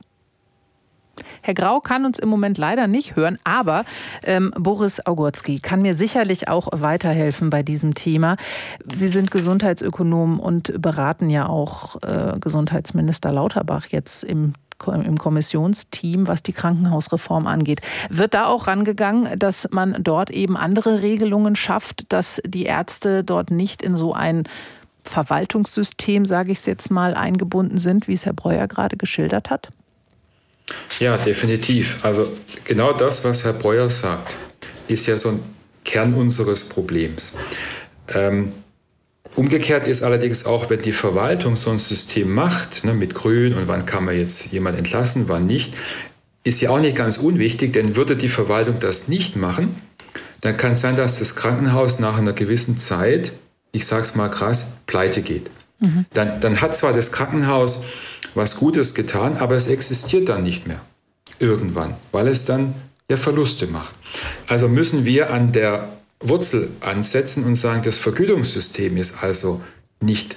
Herr Grau kann uns im Moment leider nicht hören, aber ähm, Boris Augurski kann mir sicherlich auch weiterhelfen bei diesem Thema. Sie sind Gesundheitsökonom und beraten ja auch äh, Gesundheitsminister Lauterbach jetzt im im Kommissionsteam, was die Krankenhausreform angeht. Wird da auch rangegangen, dass man dort eben andere Regelungen schafft, dass die Ärzte dort nicht in so ein Verwaltungssystem, sage ich es jetzt mal, eingebunden sind, wie es Herr Breuer gerade geschildert hat? Ja, definitiv. Also genau das, was Herr Breuer sagt, ist ja so ein Kern unseres Problems. Ähm, umgekehrt ist allerdings auch, wenn die Verwaltung so ein System macht, ne, mit Grün und wann kann man jetzt jemand entlassen, wann nicht, ist ja auch nicht ganz unwichtig, denn würde die Verwaltung das nicht machen, dann kann es sein, dass das Krankenhaus nach einer gewissen Zeit, ich sage es mal krass, pleite geht. Mhm. Dann, dann hat zwar das Krankenhaus was Gutes getan, aber es existiert dann nicht mehr. Irgendwann, weil es dann der Verluste macht. Also müssen wir an der Wurzel ansetzen und sagen, das Vergütungssystem ist also nicht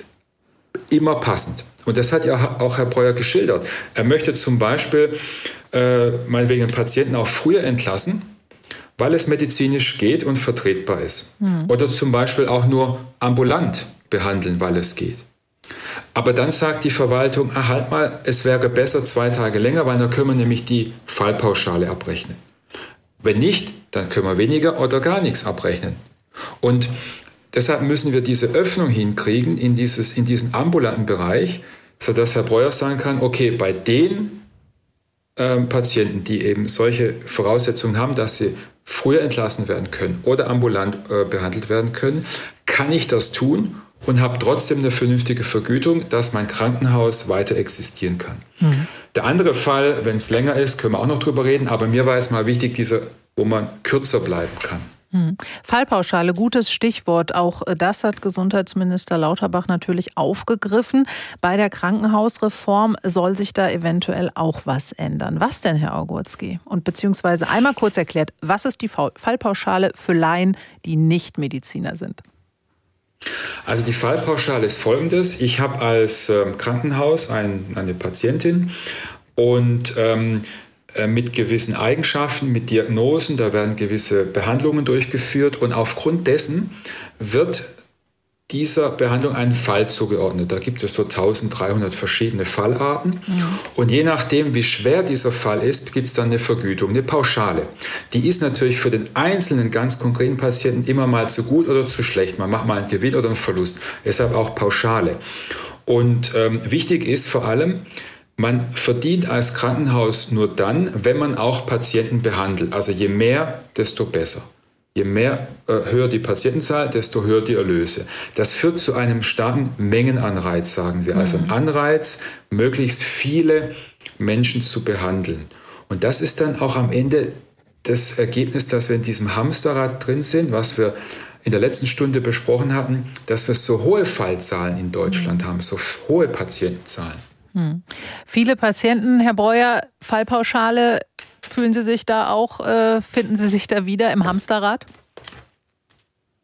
immer passend. Und das hat ja auch Herr Breuer geschildert. Er möchte zum Beispiel äh, meinetwegen einen Patienten auch früher entlassen, weil es medizinisch geht und vertretbar ist. Mhm. Oder zum Beispiel auch nur ambulant behandeln, weil es geht. Aber dann sagt die Verwaltung, ah, halt mal, es wäre besser zwei Tage länger, weil dann können wir nämlich die Fallpauschale abrechnen. Wenn nicht, dann können wir weniger oder gar nichts abrechnen. Und deshalb müssen wir diese Öffnung hinkriegen in, dieses, in diesen ambulanten Bereich, sodass Herr Breuer sagen kann, okay, bei den äh, Patienten, die eben solche Voraussetzungen haben, dass sie früher entlassen werden können oder ambulant äh, behandelt werden können, kann ich das tun und habe trotzdem eine vernünftige Vergütung, dass mein Krankenhaus weiter existieren kann. Mhm. Der andere Fall, wenn es länger ist, können wir auch noch drüber reden, aber mir war jetzt mal wichtig, dieser, wo man kürzer bleiben kann. Hm. Fallpauschale, gutes Stichwort. Auch äh, das hat Gesundheitsminister Lauterbach natürlich aufgegriffen. Bei der Krankenhausreform soll sich da eventuell auch was ändern. Was denn, Herr Augurski? Und beziehungsweise einmal kurz erklärt, was ist die Fallpauschale für Laien, die nicht Mediziner sind? Also die Fallpauschale ist folgendes. Ich habe als ähm, Krankenhaus ein, eine Patientin und ähm, äh, mit gewissen Eigenschaften, mit Diagnosen, da werden gewisse Behandlungen durchgeführt und aufgrund dessen wird dieser Behandlung einen Fall zugeordnet. Da gibt es so 1300 verschiedene Fallarten. Ja. Und je nachdem, wie schwer dieser Fall ist, gibt es dann eine Vergütung, eine Pauschale. Die ist natürlich für den einzelnen ganz konkreten Patienten immer mal zu gut oder zu schlecht. Man macht mal einen Gewinn oder einen Verlust. Deshalb auch Pauschale. Und ähm, wichtig ist vor allem, man verdient als Krankenhaus nur dann, wenn man auch Patienten behandelt. Also je mehr, desto besser. Je mehr äh, höher die Patientenzahl, desto höher die Erlöse. Das führt zu einem starken Mengenanreiz, sagen wir. Also ein mhm. Anreiz, möglichst viele Menschen zu behandeln. Und das ist dann auch am Ende das Ergebnis, dass wir in diesem Hamsterrad drin sind, was wir in der letzten Stunde besprochen hatten, dass wir so hohe Fallzahlen in Deutschland mhm. haben, so hohe Patientenzahlen. Hm. Viele Patienten, Herr Breuer, Fallpauschale, fühlen Sie sich da auch, äh, finden Sie sich da wieder im Hamsterrad?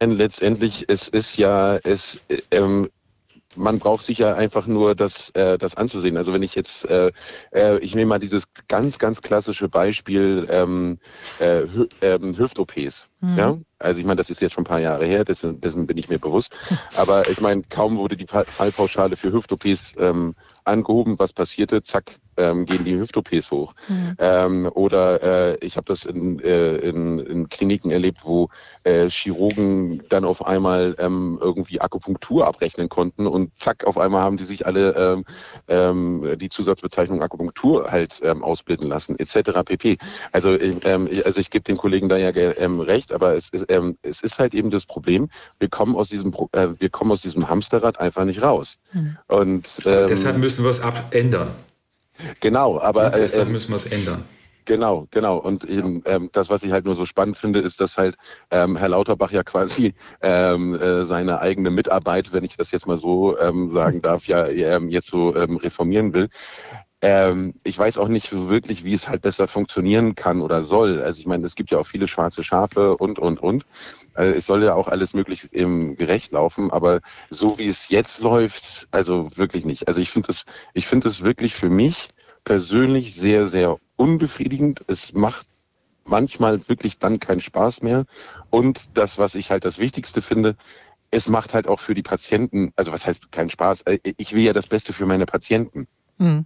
Letztendlich, es ist ja, es, ähm, man braucht sich ja einfach nur das, äh, das anzusehen. Also wenn ich jetzt, äh, äh, ich nehme mal dieses ganz, ganz klassische Beispiel ähm, äh, ähm, Hüft-OPs. Mhm. Ja? Also ich meine, das ist jetzt schon ein paar Jahre her, dessen, dessen bin ich mir bewusst. Aber ich meine, kaum wurde die Fallpauschale für Hüft-OPs ähm, angehoben, was passierte, zack, ähm, gehen die Hüft-OPs hoch. Mhm. Ähm, oder äh, ich habe das in, äh, in, in, Kliniken erlebt, wo äh, Chirurgen dann auf einmal ähm, irgendwie Akupunktur abrechnen konnten und zack, auf einmal haben die sich alle ähm, ähm, die Zusatzbezeichnung Akupunktur halt ähm, ausbilden lassen, etc. pp. Also, ähm, also ich gebe den Kollegen da ja ähm, recht, aber es ist, ähm, es ist halt eben das Problem, wir kommen aus diesem, äh, wir kommen aus diesem Hamsterrad einfach nicht raus. Mhm. Und ähm, deshalb müssen wir es abändern. Genau, aber. Und deshalb äh, müssen wir es ändern. Genau, genau. Und eben, ähm, das, was ich halt nur so spannend finde, ist, dass halt ähm, Herr Lauterbach ja quasi ähm, äh, seine eigene Mitarbeit, wenn ich das jetzt mal so ähm, sagen darf, ja ähm, jetzt so ähm, reformieren will. Ähm, ich weiß auch nicht wirklich, wie es halt besser funktionieren kann oder soll. Also ich meine, es gibt ja auch viele schwarze Schafe und, und, und. Also es soll ja auch alles möglich im gerecht laufen, aber so wie es jetzt läuft, also wirklich nicht. Also ich finde das, ich finde es wirklich für mich persönlich sehr, sehr unbefriedigend. Es macht manchmal wirklich dann keinen Spaß mehr. Und das, was ich halt das Wichtigste finde, es macht halt auch für die Patienten, also was heißt keinen Spaß? Äh, ich will ja das Beste für meine Patienten. Mhm.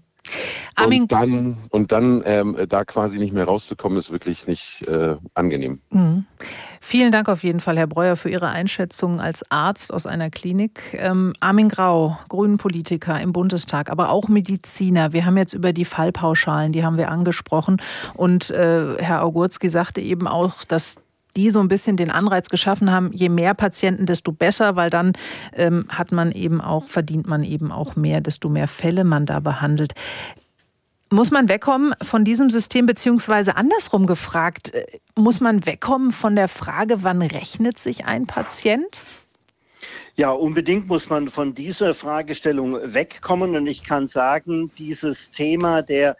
Armin, und dann, und dann ähm, da quasi nicht mehr rauszukommen, ist wirklich nicht äh, angenehm. Mhm. Vielen Dank auf jeden Fall, Herr Breuer, für Ihre Einschätzung als Arzt aus einer Klinik. Ähm, Armin Grau, Grünen-Politiker im Bundestag, aber auch Mediziner. Wir haben jetzt über die Fallpauschalen, die haben wir angesprochen. Und äh, Herr Augurski sagte eben auch, dass die so ein bisschen den Anreiz geschaffen haben, je mehr Patienten, desto besser, weil dann ähm, hat man eben auch, verdient man eben auch mehr, desto mehr Fälle man da behandelt. Muss man wegkommen von diesem System, beziehungsweise andersrum gefragt, äh, muss man wegkommen von der Frage, wann rechnet sich ein Patient? Ja, unbedingt muss man von dieser Fragestellung wegkommen. Und ich kann sagen, dieses Thema der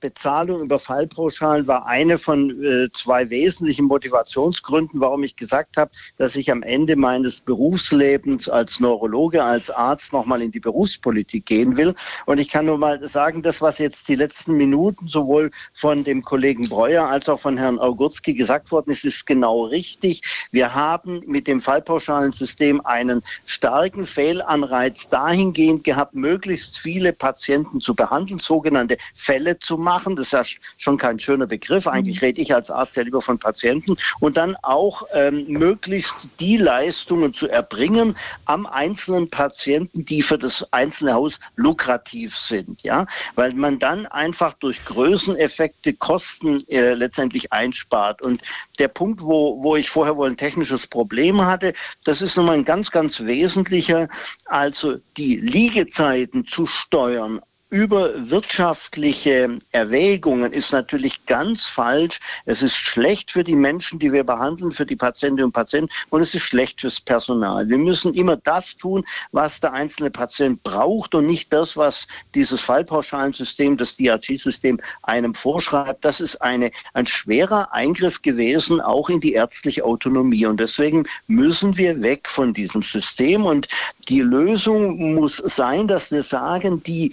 Bezahlung über Fallpauschalen war eine von äh, zwei wesentlichen Motivationsgründen, warum ich gesagt habe, dass ich am Ende meines Berufslebens als Neurologe, als Arzt nochmal in die Berufspolitik gehen will. Und ich kann nur mal sagen, das, was jetzt die letzten Minuten sowohl von dem Kollegen Breuer als auch von Herrn Augurski gesagt worden ist, ist genau richtig. Wir haben mit dem Fallpauschalensystem einen starken Fehlanreiz dahingehend gehabt, möglichst viele Patienten zu behandeln, sogenannte Fälle zu machen. Das ist ja schon kein schöner Begriff. Eigentlich rede ich als Arzt ja lieber von Patienten. Und dann auch ähm, möglichst die Leistungen zu erbringen am einzelnen Patienten, die für das einzelne Haus lukrativ sind. Ja, weil man dann einfach durch Größeneffekte Kosten äh, letztendlich einspart. Und der Punkt, wo, wo ich vorher wohl ein technisches Problem hatte, das ist nochmal ein ganz, ganz wesentlicher, also die Liegezeiten zu steuern über wirtschaftliche Erwägungen ist natürlich ganz falsch. Es ist schlecht für die Menschen, die wir behandeln, für die Patientinnen und Patienten und es ist schlecht fürs Personal. Wir müssen immer das tun, was der einzelne Patient braucht und nicht das, was dieses Fallpauschalensystem, das DRG-System einem vorschreibt. Das ist eine, ein schwerer Eingriff gewesen, auch in die ärztliche Autonomie. Und deswegen müssen wir weg von diesem System. Und die Lösung muss sein, dass wir sagen, die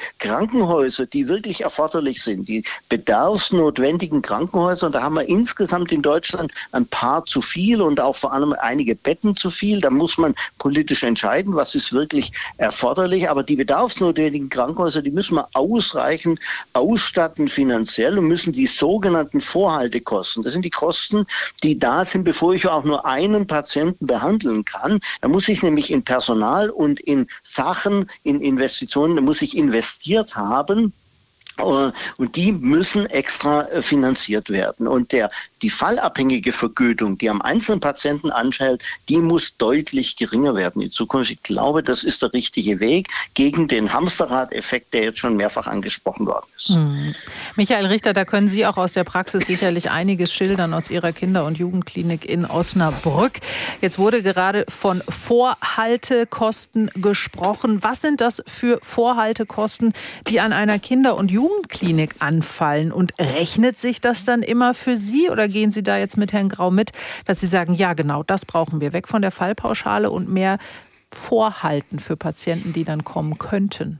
Krankenhäuser, die wirklich erforderlich sind, die bedarfsnotwendigen Krankenhäuser, und da haben wir insgesamt in Deutschland ein paar zu viel und auch vor allem einige Betten zu viel. Da muss man politisch entscheiden, was ist wirklich erforderlich. Aber die bedarfsnotwendigen Krankenhäuser, die müssen wir ausreichend ausstatten finanziell und müssen die sogenannten Vorhaltekosten, das sind die Kosten, die da sind, bevor ich auch nur einen Patienten behandeln kann. Da muss ich nämlich in Personal und in Sachen, in Investitionen muss ich investiert haben. Äh, und die müssen extra äh, finanziert werden. Und der, die fallabhängige Vergütung, die am einzelnen Patienten anfällt, die muss deutlich geringer werden in Zukunft. Ich glaube, das ist der richtige Weg gegen den Hamsterrad-Effekt, der jetzt schon mehrfach angesprochen worden ist. Hm. Michael Richter, da können Sie auch aus der Praxis sicherlich einiges schildern aus Ihrer Kinder- und Jugendklinik in Osnabrück. Jetzt wurde gerade von Vorhaltekosten gesprochen. Was sind das für Vorhaltekosten, die an einer Kinder- und Jugendklinik anfallen. Und rechnet sich das dann immer für Sie oder gehen Sie da jetzt mit Herrn Grau mit, dass Sie sagen, ja genau, das brauchen wir, weg von der Fallpauschale und mehr Vorhalten für Patienten, die dann kommen könnten?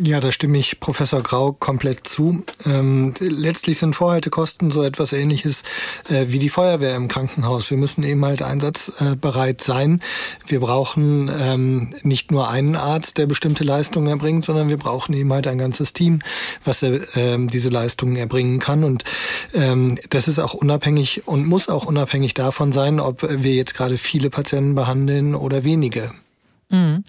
Ja, da stimme ich Professor Grau komplett zu. Ähm, letztlich sind Vorhaltekosten so etwas Ähnliches äh, wie die Feuerwehr im Krankenhaus. Wir müssen eben halt einsatzbereit sein. Wir brauchen ähm, nicht nur einen Arzt, der bestimmte Leistungen erbringt, sondern wir brauchen eben halt ein ganzes Team, was äh, diese Leistungen erbringen kann. Und ähm, das ist auch unabhängig und muss auch unabhängig davon sein, ob wir jetzt gerade viele Patienten behandeln oder wenige. Mhm.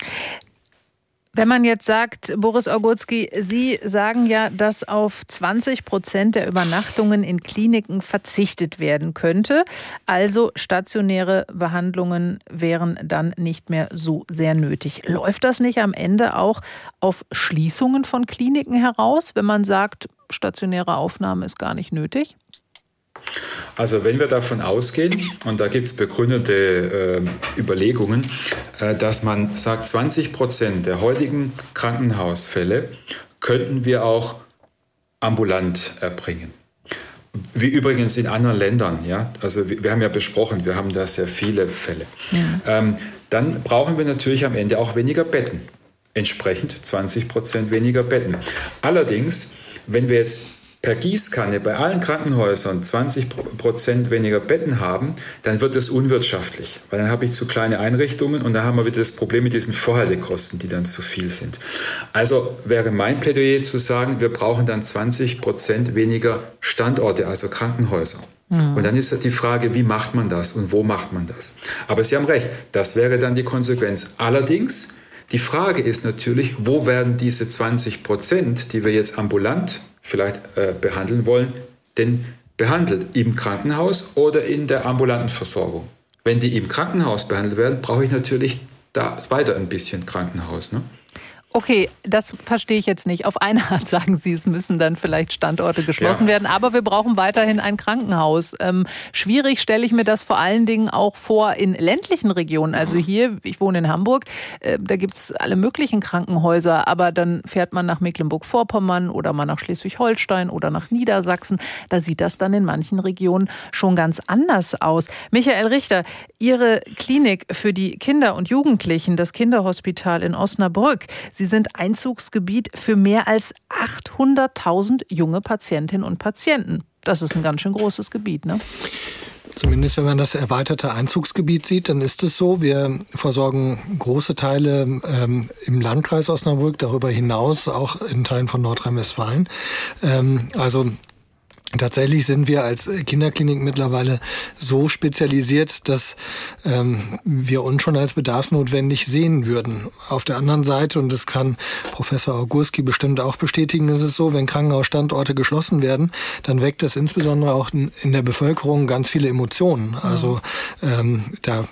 Wenn man jetzt sagt, Boris Augutski, Sie sagen ja, dass auf 20 Prozent der Übernachtungen in Kliniken verzichtet werden könnte. Also stationäre Behandlungen wären dann nicht mehr so sehr nötig. Läuft das nicht am Ende auch auf Schließungen von Kliniken heraus, wenn man sagt, stationäre Aufnahme ist gar nicht nötig? Also wenn wir davon ausgehen, und da gibt es begründete äh, Überlegungen, äh, dass man sagt, 20 Prozent der heutigen Krankenhausfälle könnten wir auch ambulant erbringen. Wie übrigens in anderen Ländern, ja. Also wir, wir haben ja besprochen, wir haben da sehr viele Fälle. Ja. Ähm, dann brauchen wir natürlich am Ende auch weniger Betten. Entsprechend 20 Prozent weniger Betten. Allerdings, wenn wir jetzt per Gießkanne bei allen Krankenhäusern 20 Prozent weniger Betten haben, dann wird es unwirtschaftlich, weil dann habe ich zu kleine Einrichtungen und dann haben wir wieder das Problem mit diesen Vorhaltekosten, die dann zu viel sind. Also wäre mein Plädoyer zu sagen, wir brauchen dann 20 Prozent weniger Standorte, also Krankenhäuser. Und dann ist die Frage, wie macht man das und wo macht man das? Aber Sie haben recht, das wäre dann die Konsequenz. Allerdings, die Frage ist natürlich, wo werden diese 20 Prozent, die wir jetzt ambulant vielleicht äh, behandeln wollen, denn behandelt im Krankenhaus oder in der ambulanten Versorgung. Wenn die im Krankenhaus behandelt werden, brauche ich natürlich da weiter ein bisschen Krankenhaus. Ne? Okay, das verstehe ich jetzt nicht. Auf eine Art sagen Sie, es müssen dann vielleicht Standorte geschlossen ja. werden, aber wir brauchen weiterhin ein Krankenhaus. Ähm, schwierig stelle ich mir das vor allen Dingen auch vor in ländlichen Regionen. Also hier, ich wohne in Hamburg, äh, da gibt es alle möglichen Krankenhäuser, aber dann fährt man nach Mecklenburg-Vorpommern oder mal nach Schleswig-Holstein oder nach Niedersachsen. Da sieht das dann in manchen Regionen schon ganz anders aus. Michael Richter, Ihre Klinik für die Kinder und Jugendlichen, das Kinderhospital in Osnabrück, Sie Sie sind Einzugsgebiet für mehr als 800.000 junge Patientinnen und Patienten. Das ist ein ganz schön großes Gebiet, ne? Zumindest wenn man das erweiterte Einzugsgebiet sieht, dann ist es so. Wir versorgen große Teile ähm, im Landkreis Osnabrück, darüber hinaus auch in Teilen von Nordrhein-Westfalen. Ähm, also Tatsächlich sind wir als Kinderklinik mittlerweile so spezialisiert, dass ähm, wir uns schon als bedarfsnotwendig sehen würden. Auf der anderen Seite, und das kann Professor Augurski bestimmt auch bestätigen, ist es so, wenn Krankenhausstandorte geschlossen werden, dann weckt das insbesondere auch in der Bevölkerung ganz viele Emotionen. Also ähm, da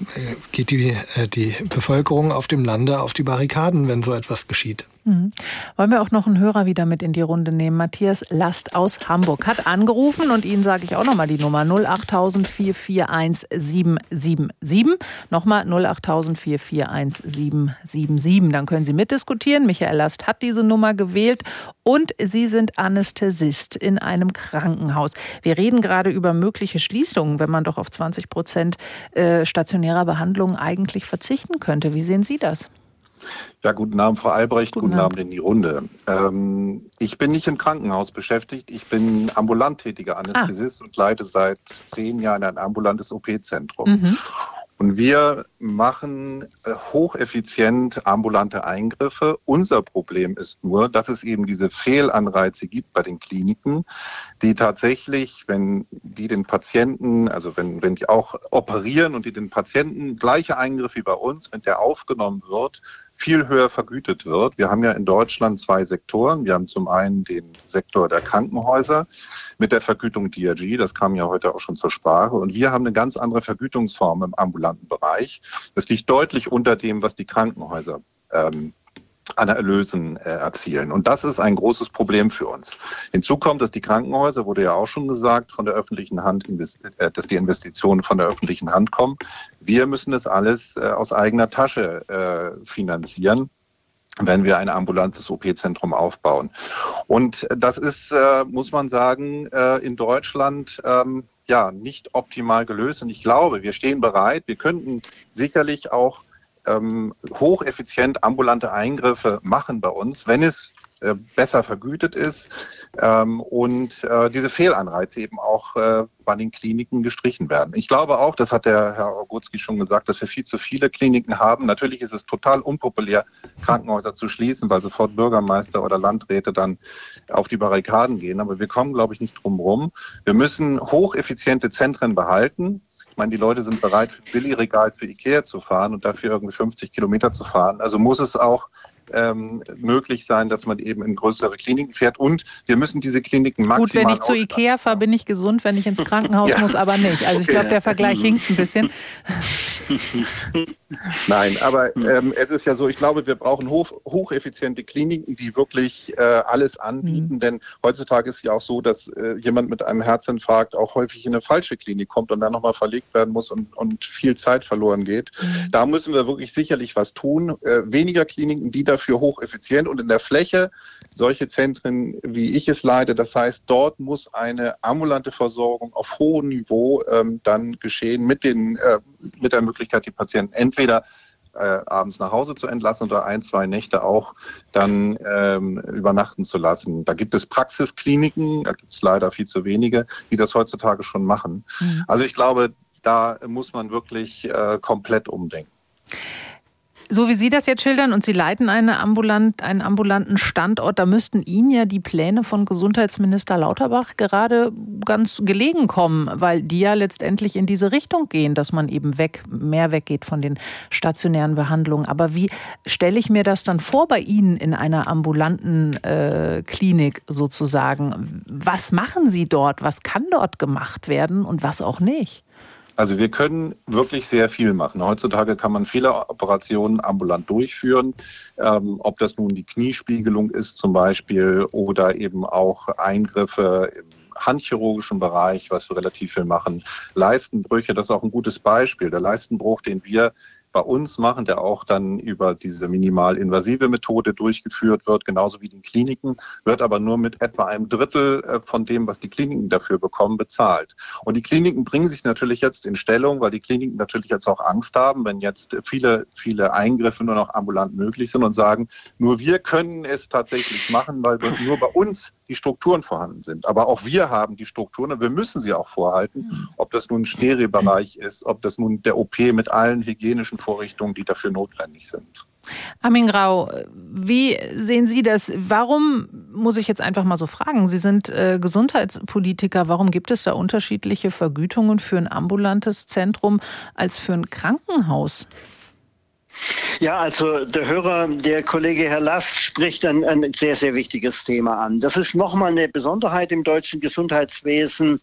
geht die, äh, die Bevölkerung auf dem Lande auf die Barrikaden, wenn so etwas geschieht. Mhm. Wollen wir auch noch einen Hörer wieder mit in die Runde nehmen? Matthias Last aus Hamburg hat angerufen und Ihnen sage ich auch nochmal die Nummer 08000 441 777. Nochmal 08000 441 777. Dann können Sie mitdiskutieren. Michael Last hat diese Nummer gewählt und Sie sind Anästhesist in einem Krankenhaus. Wir reden gerade über mögliche Schließungen, wenn man doch auf 20 Prozent äh, stationärer Behandlung eigentlich verzichten könnte. Wie sehen Sie das? Ja, guten Abend, Frau Albrecht. Guten, guten Abend in die Runde. Ähm, ich bin nicht im Krankenhaus beschäftigt. Ich bin ambulant tätiger Anästhesist ah. und leite seit zehn Jahren ein ambulantes OP-Zentrum. Mhm. Und wir machen äh, hocheffizient ambulante Eingriffe. Unser Problem ist nur, dass es eben diese Fehlanreize gibt bei den Kliniken, die tatsächlich, wenn die den Patienten, also wenn, wenn die auch operieren und die den Patienten gleiche Eingriffe wie bei uns, wenn der aufgenommen wird, viel höher vergütet wird. Wir haben ja in Deutschland zwei Sektoren. Wir haben zum einen den Sektor der Krankenhäuser mit der Vergütung DRG, das kam ja heute auch schon zur Sprache. Und wir haben eine ganz andere Vergütungsform im ambulanten Bereich. Das liegt deutlich unter dem, was die Krankenhäuser ähm, an Erlösen äh, erzielen. Und das ist ein großes Problem für uns. Hinzu kommt, dass die Krankenhäuser, wurde ja auch schon gesagt, von der öffentlichen Hand, äh, dass die Investitionen von der öffentlichen Hand kommen. Wir müssen das alles äh, aus eigener Tasche äh, finanzieren wenn wir ein ambulantes OP-Zentrum aufbauen. Und das ist, äh, muss man sagen, äh, in Deutschland ähm, ja nicht optimal gelöst. Und ich glaube, wir stehen bereit. Wir könnten sicherlich auch ähm, hocheffizient ambulante Eingriffe machen bei uns, wenn es äh, besser vergütet ist ähm, und äh, diese Fehlanreize eben auch äh, bei den Kliniken gestrichen werden. Ich glaube auch, das hat der Herr Ogutski schon gesagt, dass wir viel zu viele Kliniken haben. Natürlich ist es total unpopulär, Krankenhäuser zu schließen, weil sofort Bürgermeister oder Landräte dann auf die Barrikaden gehen. Aber wir kommen, glaube ich, nicht drum rum. Wir müssen hocheffiziente Zentren behalten meine, die Leute sind bereit, für Billigregal für Ikea zu fahren und dafür irgendwie 50 Kilometer zu fahren. Also muss es auch ähm, möglich sein, dass man eben in größere Kliniken fährt. Und wir müssen diese Kliniken maximal. Gut, wenn ich zu Ikea fahre, bin ich gesund. Wenn ich ins Krankenhaus ja. muss, aber nicht. Also ich glaube, der Vergleich hinkt ein bisschen. Nein, aber ähm, es ist ja so, ich glaube, wir brauchen hoch, hocheffiziente Kliniken, die wirklich äh, alles anbieten. Mhm. Denn heutzutage ist es ja auch so, dass äh, jemand mit einem Herzinfarkt auch häufig in eine falsche Klinik kommt und dann nochmal verlegt werden muss und, und viel Zeit verloren geht. Mhm. Da müssen wir wirklich sicherlich was tun. Äh, weniger Kliniken, die dafür hocheffizient und in der Fläche solche Zentren, wie ich es leite. Das heißt, dort muss eine ambulante Versorgung auf hohem Niveau ähm, dann geschehen mit, den, äh, mit der Möglichkeit, die Patienten entweder äh, abends nach Hause zu entlassen oder ein, zwei Nächte auch dann ähm, übernachten zu lassen. Da gibt es Praxiskliniken, da gibt es leider viel zu wenige, die das heutzutage schon machen. Mhm. Also ich glaube, da muss man wirklich äh, komplett umdenken. So wie Sie das jetzt schildern und Sie leiten eine ambulant, einen ambulanten Standort, da müssten Ihnen ja die Pläne von Gesundheitsminister Lauterbach gerade ganz gelegen kommen, weil die ja letztendlich in diese Richtung gehen, dass man eben weg, mehr weggeht von den stationären Behandlungen. Aber wie stelle ich mir das dann vor bei Ihnen in einer ambulanten äh, Klinik sozusagen? Was machen Sie dort? Was kann dort gemacht werden und was auch nicht? Also wir können wirklich sehr viel machen. Heutzutage kann man viele Operationen ambulant durchführen, ähm, ob das nun die Kniespiegelung ist zum Beispiel oder eben auch Eingriffe im handchirurgischen Bereich, was wir relativ viel machen. Leistenbrüche, das ist auch ein gutes Beispiel. Der Leistenbruch, den wir bei uns machen, der auch dann über diese minimalinvasive Methode durchgeführt wird, genauso wie den Kliniken, wird aber nur mit etwa einem Drittel äh, von dem, was die Kliniken dafür bekommen, bezahlt. Und die Kliniken bringen sich natürlich jetzt in Stellung, weil die Kliniken natürlich jetzt auch Angst haben, wenn jetzt viele, viele Eingriffe nur noch ambulant möglich sind und sagen, nur wir können es tatsächlich machen, weil nur bei uns die Strukturen vorhanden sind. Aber auch wir haben die Strukturen und wir müssen sie auch vorhalten, ob das nun ein Sterilbereich ist, ob das nun der OP mit allen hygienischen Vorrichtungen, die dafür notwendig sind. Armin Grau, wie sehen Sie das? Warum, muss ich jetzt einfach mal so fragen, Sie sind äh, Gesundheitspolitiker, warum gibt es da unterschiedliche Vergütungen für ein ambulantes Zentrum als für ein Krankenhaus? Ja, also der Hörer, der Kollege Herr Last, spricht ein, ein sehr, sehr wichtiges Thema an. Das ist nochmal eine Besonderheit im deutschen Gesundheitswesen,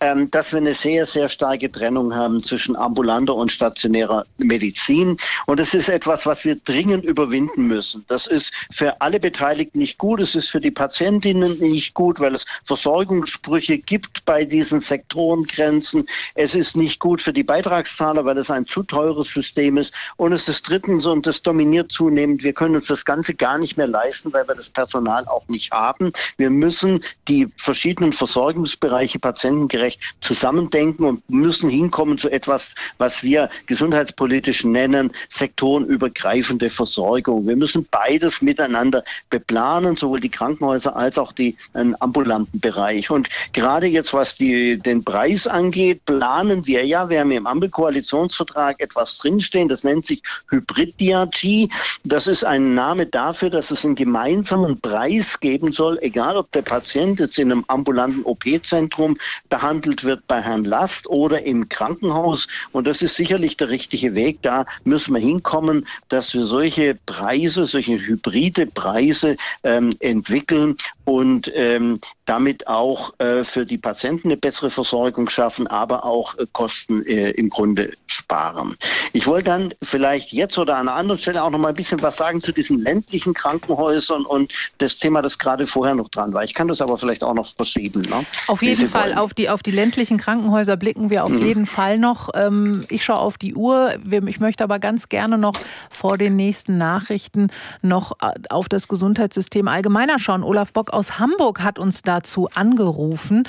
ähm, dass wir eine sehr, sehr starke Trennung haben zwischen ambulanter und stationärer Medizin. Und es ist etwas, was wir dringend überwinden müssen. Das ist für alle Beteiligten nicht gut. Es ist für die Patientinnen nicht gut, weil es Versorgungssprüche gibt bei diesen Sektorengrenzen. Es ist nicht gut für die Beitragszahler, weil es ein zu teures System ist. Und es ist drittens, und das dominiert zunehmend, wir können uns das Ganze gar nicht mehr leisten, weil wir das Personal auch nicht haben. Wir müssen die verschiedenen Versorgungsbereiche patientengerecht zusammendenken und müssen hinkommen zu etwas, was wir gesundheitspolitisch nennen, sektorenübergreifende Versorgung. Wir müssen beides miteinander beplanen, sowohl die Krankenhäuser als auch den ambulanten Bereich. Und gerade jetzt, was die, den Preis angeht, planen wir ja, wir haben im Ampelkoalitionsvertrag etwas drinstehen, das nennt sich Hybrid-DRG. Das ist ein Name dafür, dass es einen gemeinsamen Preis geben soll, egal ob der Patient jetzt in einem ambulanten OP-Zentrum behandelt wird bei Herrn Last oder im Krankenhaus. Und das ist sicherlich der richtige Weg. Da müssen wir hinkommen, dass wir solche Preise, solche hybride Preise ähm, entwickeln und ähm, damit auch äh, für die Patienten eine bessere Versorgung schaffen, aber auch äh, Kosten äh, im Grunde sparen. Ich wollte dann vielleicht jetzt oder an einer anderen Stelle auch noch mal ein bisschen was sagen zu diesen ländlichen Krankenhäusern und das Thema, das gerade vorher noch dran war. Ich kann das aber vielleicht auch noch verschieben. Ne? Auf jeden Fall, auf die, auf die ländlichen Krankenhäuser blicken wir auf mhm. jeden Fall noch. Ähm, ich schaue auf die Uhr. Ich möchte aber ganz gerne noch vor den nächsten Nachrichten noch äh, auf das Gesundheitssystem allgemeiner schauen. Olaf Bock aus Hamburg hat uns dazu angerufen.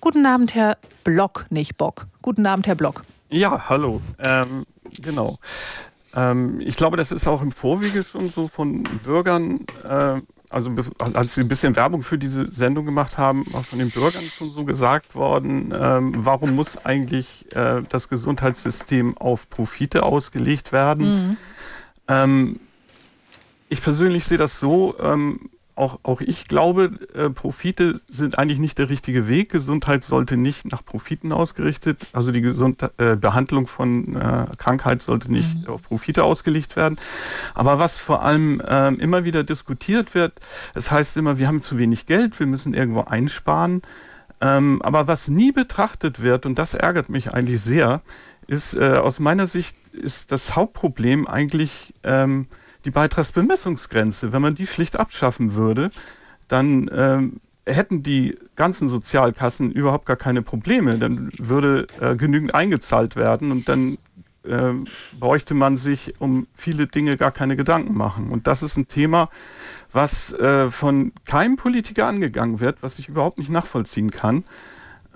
Guten Abend, Herr Block, nicht Bock. Guten Abend, Herr Block. Ja, hallo. Ähm, genau. Ähm, ich glaube, das ist auch im Vorwege schon so von Bürgern, äh, also als sie ein bisschen Werbung für diese Sendung gemacht haben, auch von den Bürgern schon so gesagt worden, ähm, warum muss eigentlich äh, das Gesundheitssystem auf Profite ausgelegt werden? Mhm. Ähm, ich persönlich sehe das so, ähm, auch, auch ich glaube, äh, Profite sind eigentlich nicht der richtige Weg. Gesundheit sollte nicht nach Profiten ausgerichtet, also die Gesund äh, Behandlung von äh, Krankheit sollte nicht mhm. auf Profite ausgelegt werden. Aber was vor allem äh, immer wieder diskutiert wird, es heißt immer, wir haben zu wenig Geld, wir müssen irgendwo einsparen. Ähm, aber was nie betrachtet wird, und das ärgert mich eigentlich sehr, ist äh, aus meiner Sicht ist das Hauptproblem eigentlich ähm, die Beitragsbemessungsgrenze. Wenn man die schlicht abschaffen würde, dann ähm, hätten die ganzen Sozialkassen überhaupt gar keine Probleme. Dann würde äh, genügend eingezahlt werden und dann äh, bräuchte man sich um viele Dinge gar keine Gedanken machen. Und das ist ein Thema, was äh, von keinem Politiker angegangen wird, was ich überhaupt nicht nachvollziehen kann.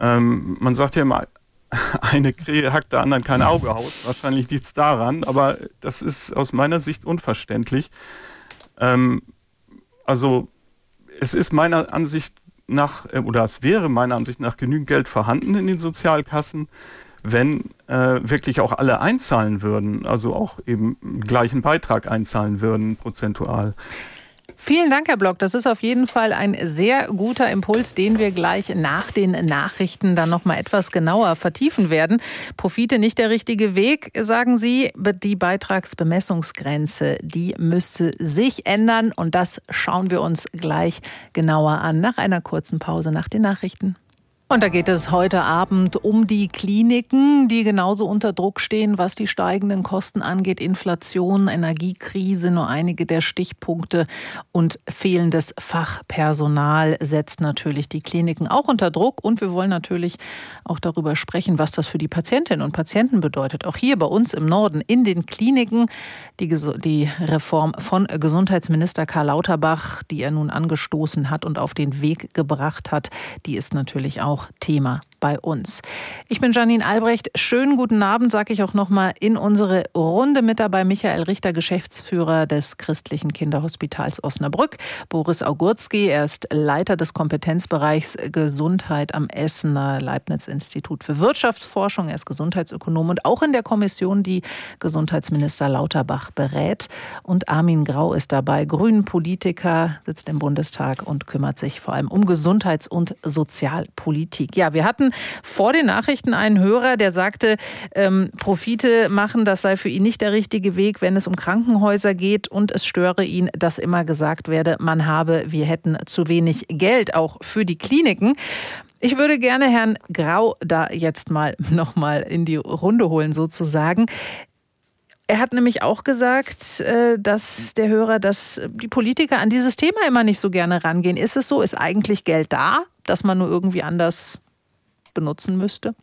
Ähm, man sagt ja immer, eine Krähe hackt der anderen kein Auge aus. Wahrscheinlich liegt es daran, aber das ist aus meiner Sicht unverständlich. Ähm, also es ist meiner Ansicht nach, äh, oder es wäre meiner Ansicht nach genügend Geld vorhanden in den Sozialkassen, wenn äh, wirklich auch alle einzahlen würden, also auch eben gleichen Beitrag einzahlen würden, prozentual. Vielen Dank, Herr Block. Das ist auf jeden Fall ein sehr guter Impuls, den wir gleich nach den Nachrichten dann noch mal etwas genauer vertiefen werden. Profite nicht der richtige Weg, sagen Sie. Die Beitragsbemessungsgrenze, die müsste sich ändern und das schauen wir uns gleich genauer an nach einer kurzen Pause nach den Nachrichten. Und da geht es heute Abend um die Kliniken, die genauso unter Druck stehen, was die steigenden Kosten angeht. Inflation, Energiekrise, nur einige der Stichpunkte. Und fehlendes Fachpersonal setzt natürlich die Kliniken auch unter Druck. Und wir wollen natürlich auch darüber sprechen, was das für die Patientinnen und Patienten bedeutet. Auch hier bei uns im Norden in den Kliniken. Die, die Reform von Gesundheitsminister Karl Lauterbach, die er nun angestoßen hat und auf den Weg gebracht hat, die ist natürlich auch auch Thema bei uns. Ich bin Janine Albrecht. Schönen guten Abend, sage ich auch nochmal in unsere Runde mit dabei. Michael Richter, Geschäftsführer des Christlichen Kinderhospitals Osnabrück. Boris Augurski, er ist Leiter des Kompetenzbereichs Gesundheit am Essener Leibniz-Institut für Wirtschaftsforschung. Er ist Gesundheitsökonom und auch in der Kommission, die Gesundheitsminister Lauterbach berät. Und Armin Grau ist dabei, Grünen Politiker, sitzt im Bundestag und kümmert sich vor allem um Gesundheits- und Sozialpolitik. Ja, wir hatten vor den Nachrichten einen Hörer, der sagte, ähm, Profite machen, das sei für ihn nicht der richtige Weg, wenn es um Krankenhäuser geht und es störe ihn, dass immer gesagt werde, man habe, wir hätten zu wenig Geld auch für die Kliniken. Ich würde gerne Herrn Grau da jetzt mal noch mal in die Runde holen sozusagen. Er hat nämlich auch gesagt, äh, dass der Hörer, dass die Politiker an dieses Thema immer nicht so gerne rangehen. Ist es so? Ist eigentlich Geld da, dass man nur irgendwie anders benutzen müsste?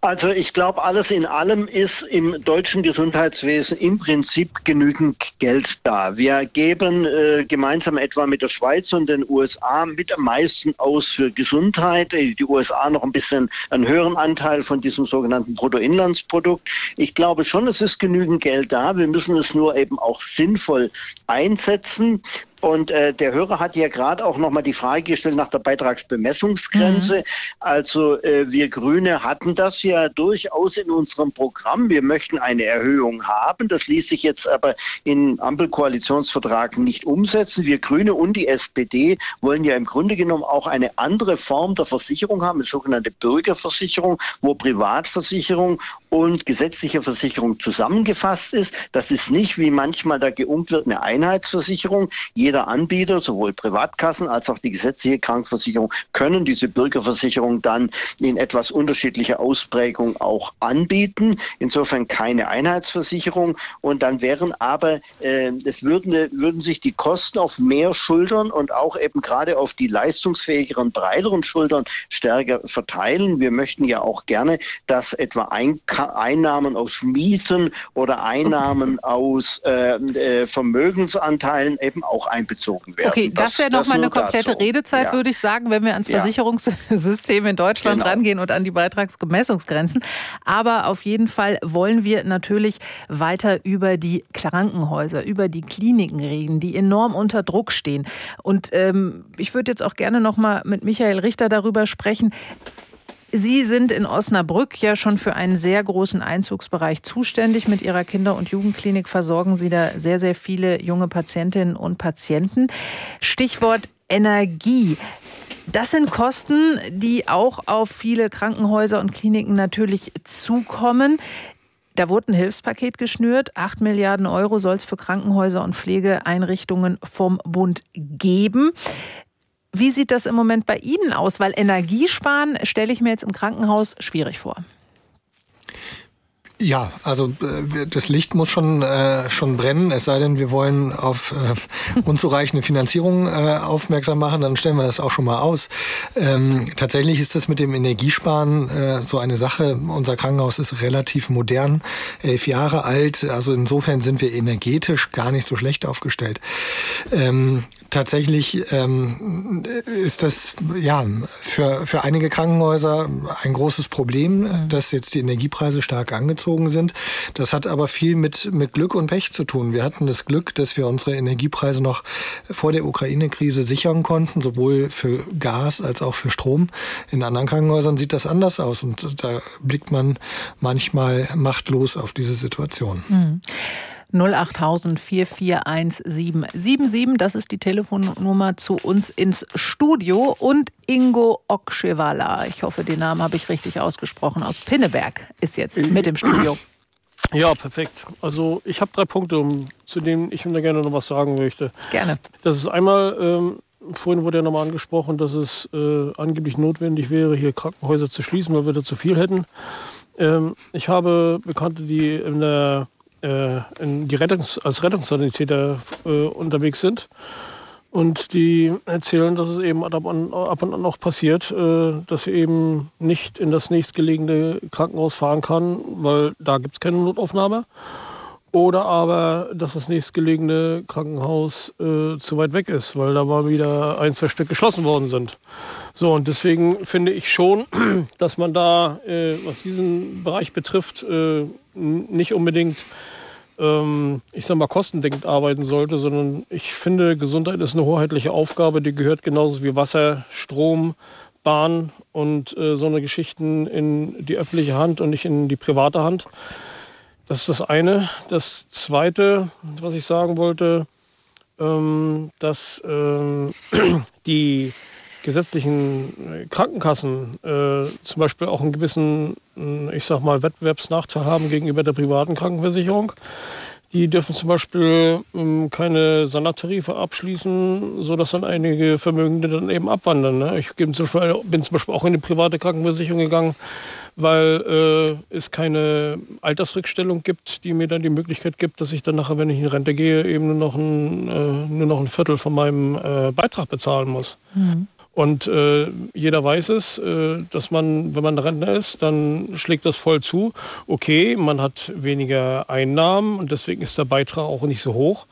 Also ich glaube, alles in allem ist im deutschen Gesundheitswesen im Prinzip genügend Geld da. Wir geben äh, gemeinsam etwa mit der Schweiz und den USA mit am meisten aus für Gesundheit. Die USA noch ein bisschen einen höheren Anteil von diesem sogenannten Bruttoinlandsprodukt. Ich glaube schon, es ist genügend Geld da. Wir müssen es nur eben auch sinnvoll einsetzen. Und äh, der Hörer hat ja gerade auch nochmal die Frage gestellt nach der Beitragsbemessungsgrenze. Mhm. Also äh, wir Grüne hatten das ja durchaus in unserem Programm. Wir möchten eine Erhöhung haben. Das ließ sich jetzt aber im Ampelkoalitionsvertrag nicht umsetzen. Wir Grüne und die SPD wollen ja im Grunde genommen auch eine andere Form der Versicherung haben, eine sogenannte Bürgerversicherung, wo Privatversicherung und gesetzliche Versicherung zusammengefasst ist. Das ist nicht, wie manchmal da geungt wird, eine Einheitsversicherung. Jeder jeder Anbieter, sowohl Privatkassen als auch die gesetzliche Krankenversicherung, können diese Bürgerversicherung dann in etwas unterschiedlicher Ausprägung auch anbieten. Insofern keine Einheitsversicherung. Und dann wären aber, äh, es würden, würden sich die Kosten auf mehr Schultern und auch eben gerade auf die leistungsfähigeren, breiteren Schultern stärker verteilen. Wir möchten ja auch gerne, dass etwa Ein Einnahmen aus Mieten oder Einnahmen aus äh, äh, Vermögensanteilen eben auch einbezogen werden. Okay, das, das wäre nochmal eine komplette dazu. Redezeit, ja. würde ich sagen, wenn wir ans ja. Versicherungssystem in Deutschland genau. rangehen und an die Beitragsgemessungsgrenzen. Aber auf jeden Fall wollen wir natürlich weiter über die Krankenhäuser, über die Kliniken reden, die enorm unter Druck stehen. Und ähm, ich würde jetzt auch gerne nochmal mit Michael Richter darüber sprechen. Sie sind in Osnabrück ja schon für einen sehr großen Einzugsbereich zuständig. Mit Ihrer Kinder- und Jugendklinik versorgen Sie da sehr, sehr viele junge Patientinnen und Patienten. Stichwort Energie. Das sind Kosten, die auch auf viele Krankenhäuser und Kliniken natürlich zukommen. Da wurde ein Hilfspaket geschnürt. Acht Milliarden Euro soll es für Krankenhäuser und Pflegeeinrichtungen vom Bund geben. Wie sieht das im Moment bei Ihnen aus? Weil Energiesparen stelle ich mir jetzt im Krankenhaus schwierig vor. Ja, also äh, das Licht muss schon äh, schon brennen, es sei denn, wir wollen auf äh, unzureichende Finanzierung äh, aufmerksam machen, dann stellen wir das auch schon mal aus. Ähm, tatsächlich ist das mit dem Energiesparen äh, so eine Sache. Unser Krankenhaus ist relativ modern, elf Jahre alt, also insofern sind wir energetisch gar nicht so schlecht aufgestellt. Ähm, tatsächlich ähm, ist das ja für für einige Krankenhäuser ein großes Problem, dass jetzt die Energiepreise stark angezogen sind. Das hat aber viel mit, mit Glück und Pech zu tun. Wir hatten das Glück, dass wir unsere Energiepreise noch vor der Ukraine-Krise sichern konnten, sowohl für Gas als auch für Strom. In anderen Krankenhäusern sieht das anders aus und da blickt man manchmal machtlos auf diese Situation. Mhm. 08000 441 777. Das ist die Telefonnummer zu uns ins Studio. Und Ingo Okschewala, ich hoffe, den Namen habe ich richtig ausgesprochen, aus Pinneberg ist jetzt mit im Studio. Ja, perfekt. Also ich habe drei Punkte, zu denen ich da gerne noch was sagen möchte. Gerne. Das ist einmal, ähm, vorhin wurde ja nochmal angesprochen, dass es äh, angeblich notwendig wäre, hier Krankenhäuser zu schließen, weil wir da zu viel hätten. Ähm, ich habe Bekannte, die in der äh, die Rettungs-, als Rettungssanitäter äh, unterwegs sind. Und die erzählen, dass es eben ab und, an noch passiert, äh, dass sie eben nicht in das nächstgelegene Krankenhaus fahren kann, weil da gibt es keine Notaufnahme. oder aber, dass das nächstgelegene Krankenhaus äh, zu weit weg ist, weil da mal wieder ein, zwei Stück geschlossen worden sind. So, und deswegen finde ich schon, dass man da, äh, was diesen Bereich betrifft, äh, nicht unbedingt, ähm, ich sag mal, kostendeckend arbeiten sollte, sondern ich finde, Gesundheit ist eine hoheitliche Aufgabe, die gehört genauso wie Wasser, Strom, Bahn und äh, so eine Geschichten in die öffentliche Hand und nicht in die private Hand. Das ist das eine. Das zweite, was ich sagen wollte, ähm, dass ähm, die gesetzlichen Krankenkassen äh, zum Beispiel auch einen gewissen, äh, ich sag mal, Wettbewerbsnachteil haben gegenüber der privaten Krankenversicherung. Die dürfen zum Beispiel ähm, keine Sanatarife abschließen, sodass dann einige Vermögende dann eben abwandern. Ne? Ich bin zum, Beispiel, bin zum Beispiel auch in eine private Krankenversicherung gegangen, weil äh, es keine Altersrückstellung gibt, die mir dann die Möglichkeit gibt, dass ich dann nachher, wenn ich in Rente gehe, eben nur noch ein, äh, nur noch ein Viertel von meinem äh, Beitrag bezahlen muss. Mhm. Und äh, jeder weiß es, äh, dass man, wenn man Rentner ist, dann schlägt das voll zu. Okay, man hat weniger Einnahmen und deswegen ist der Beitrag auch nicht so hoch.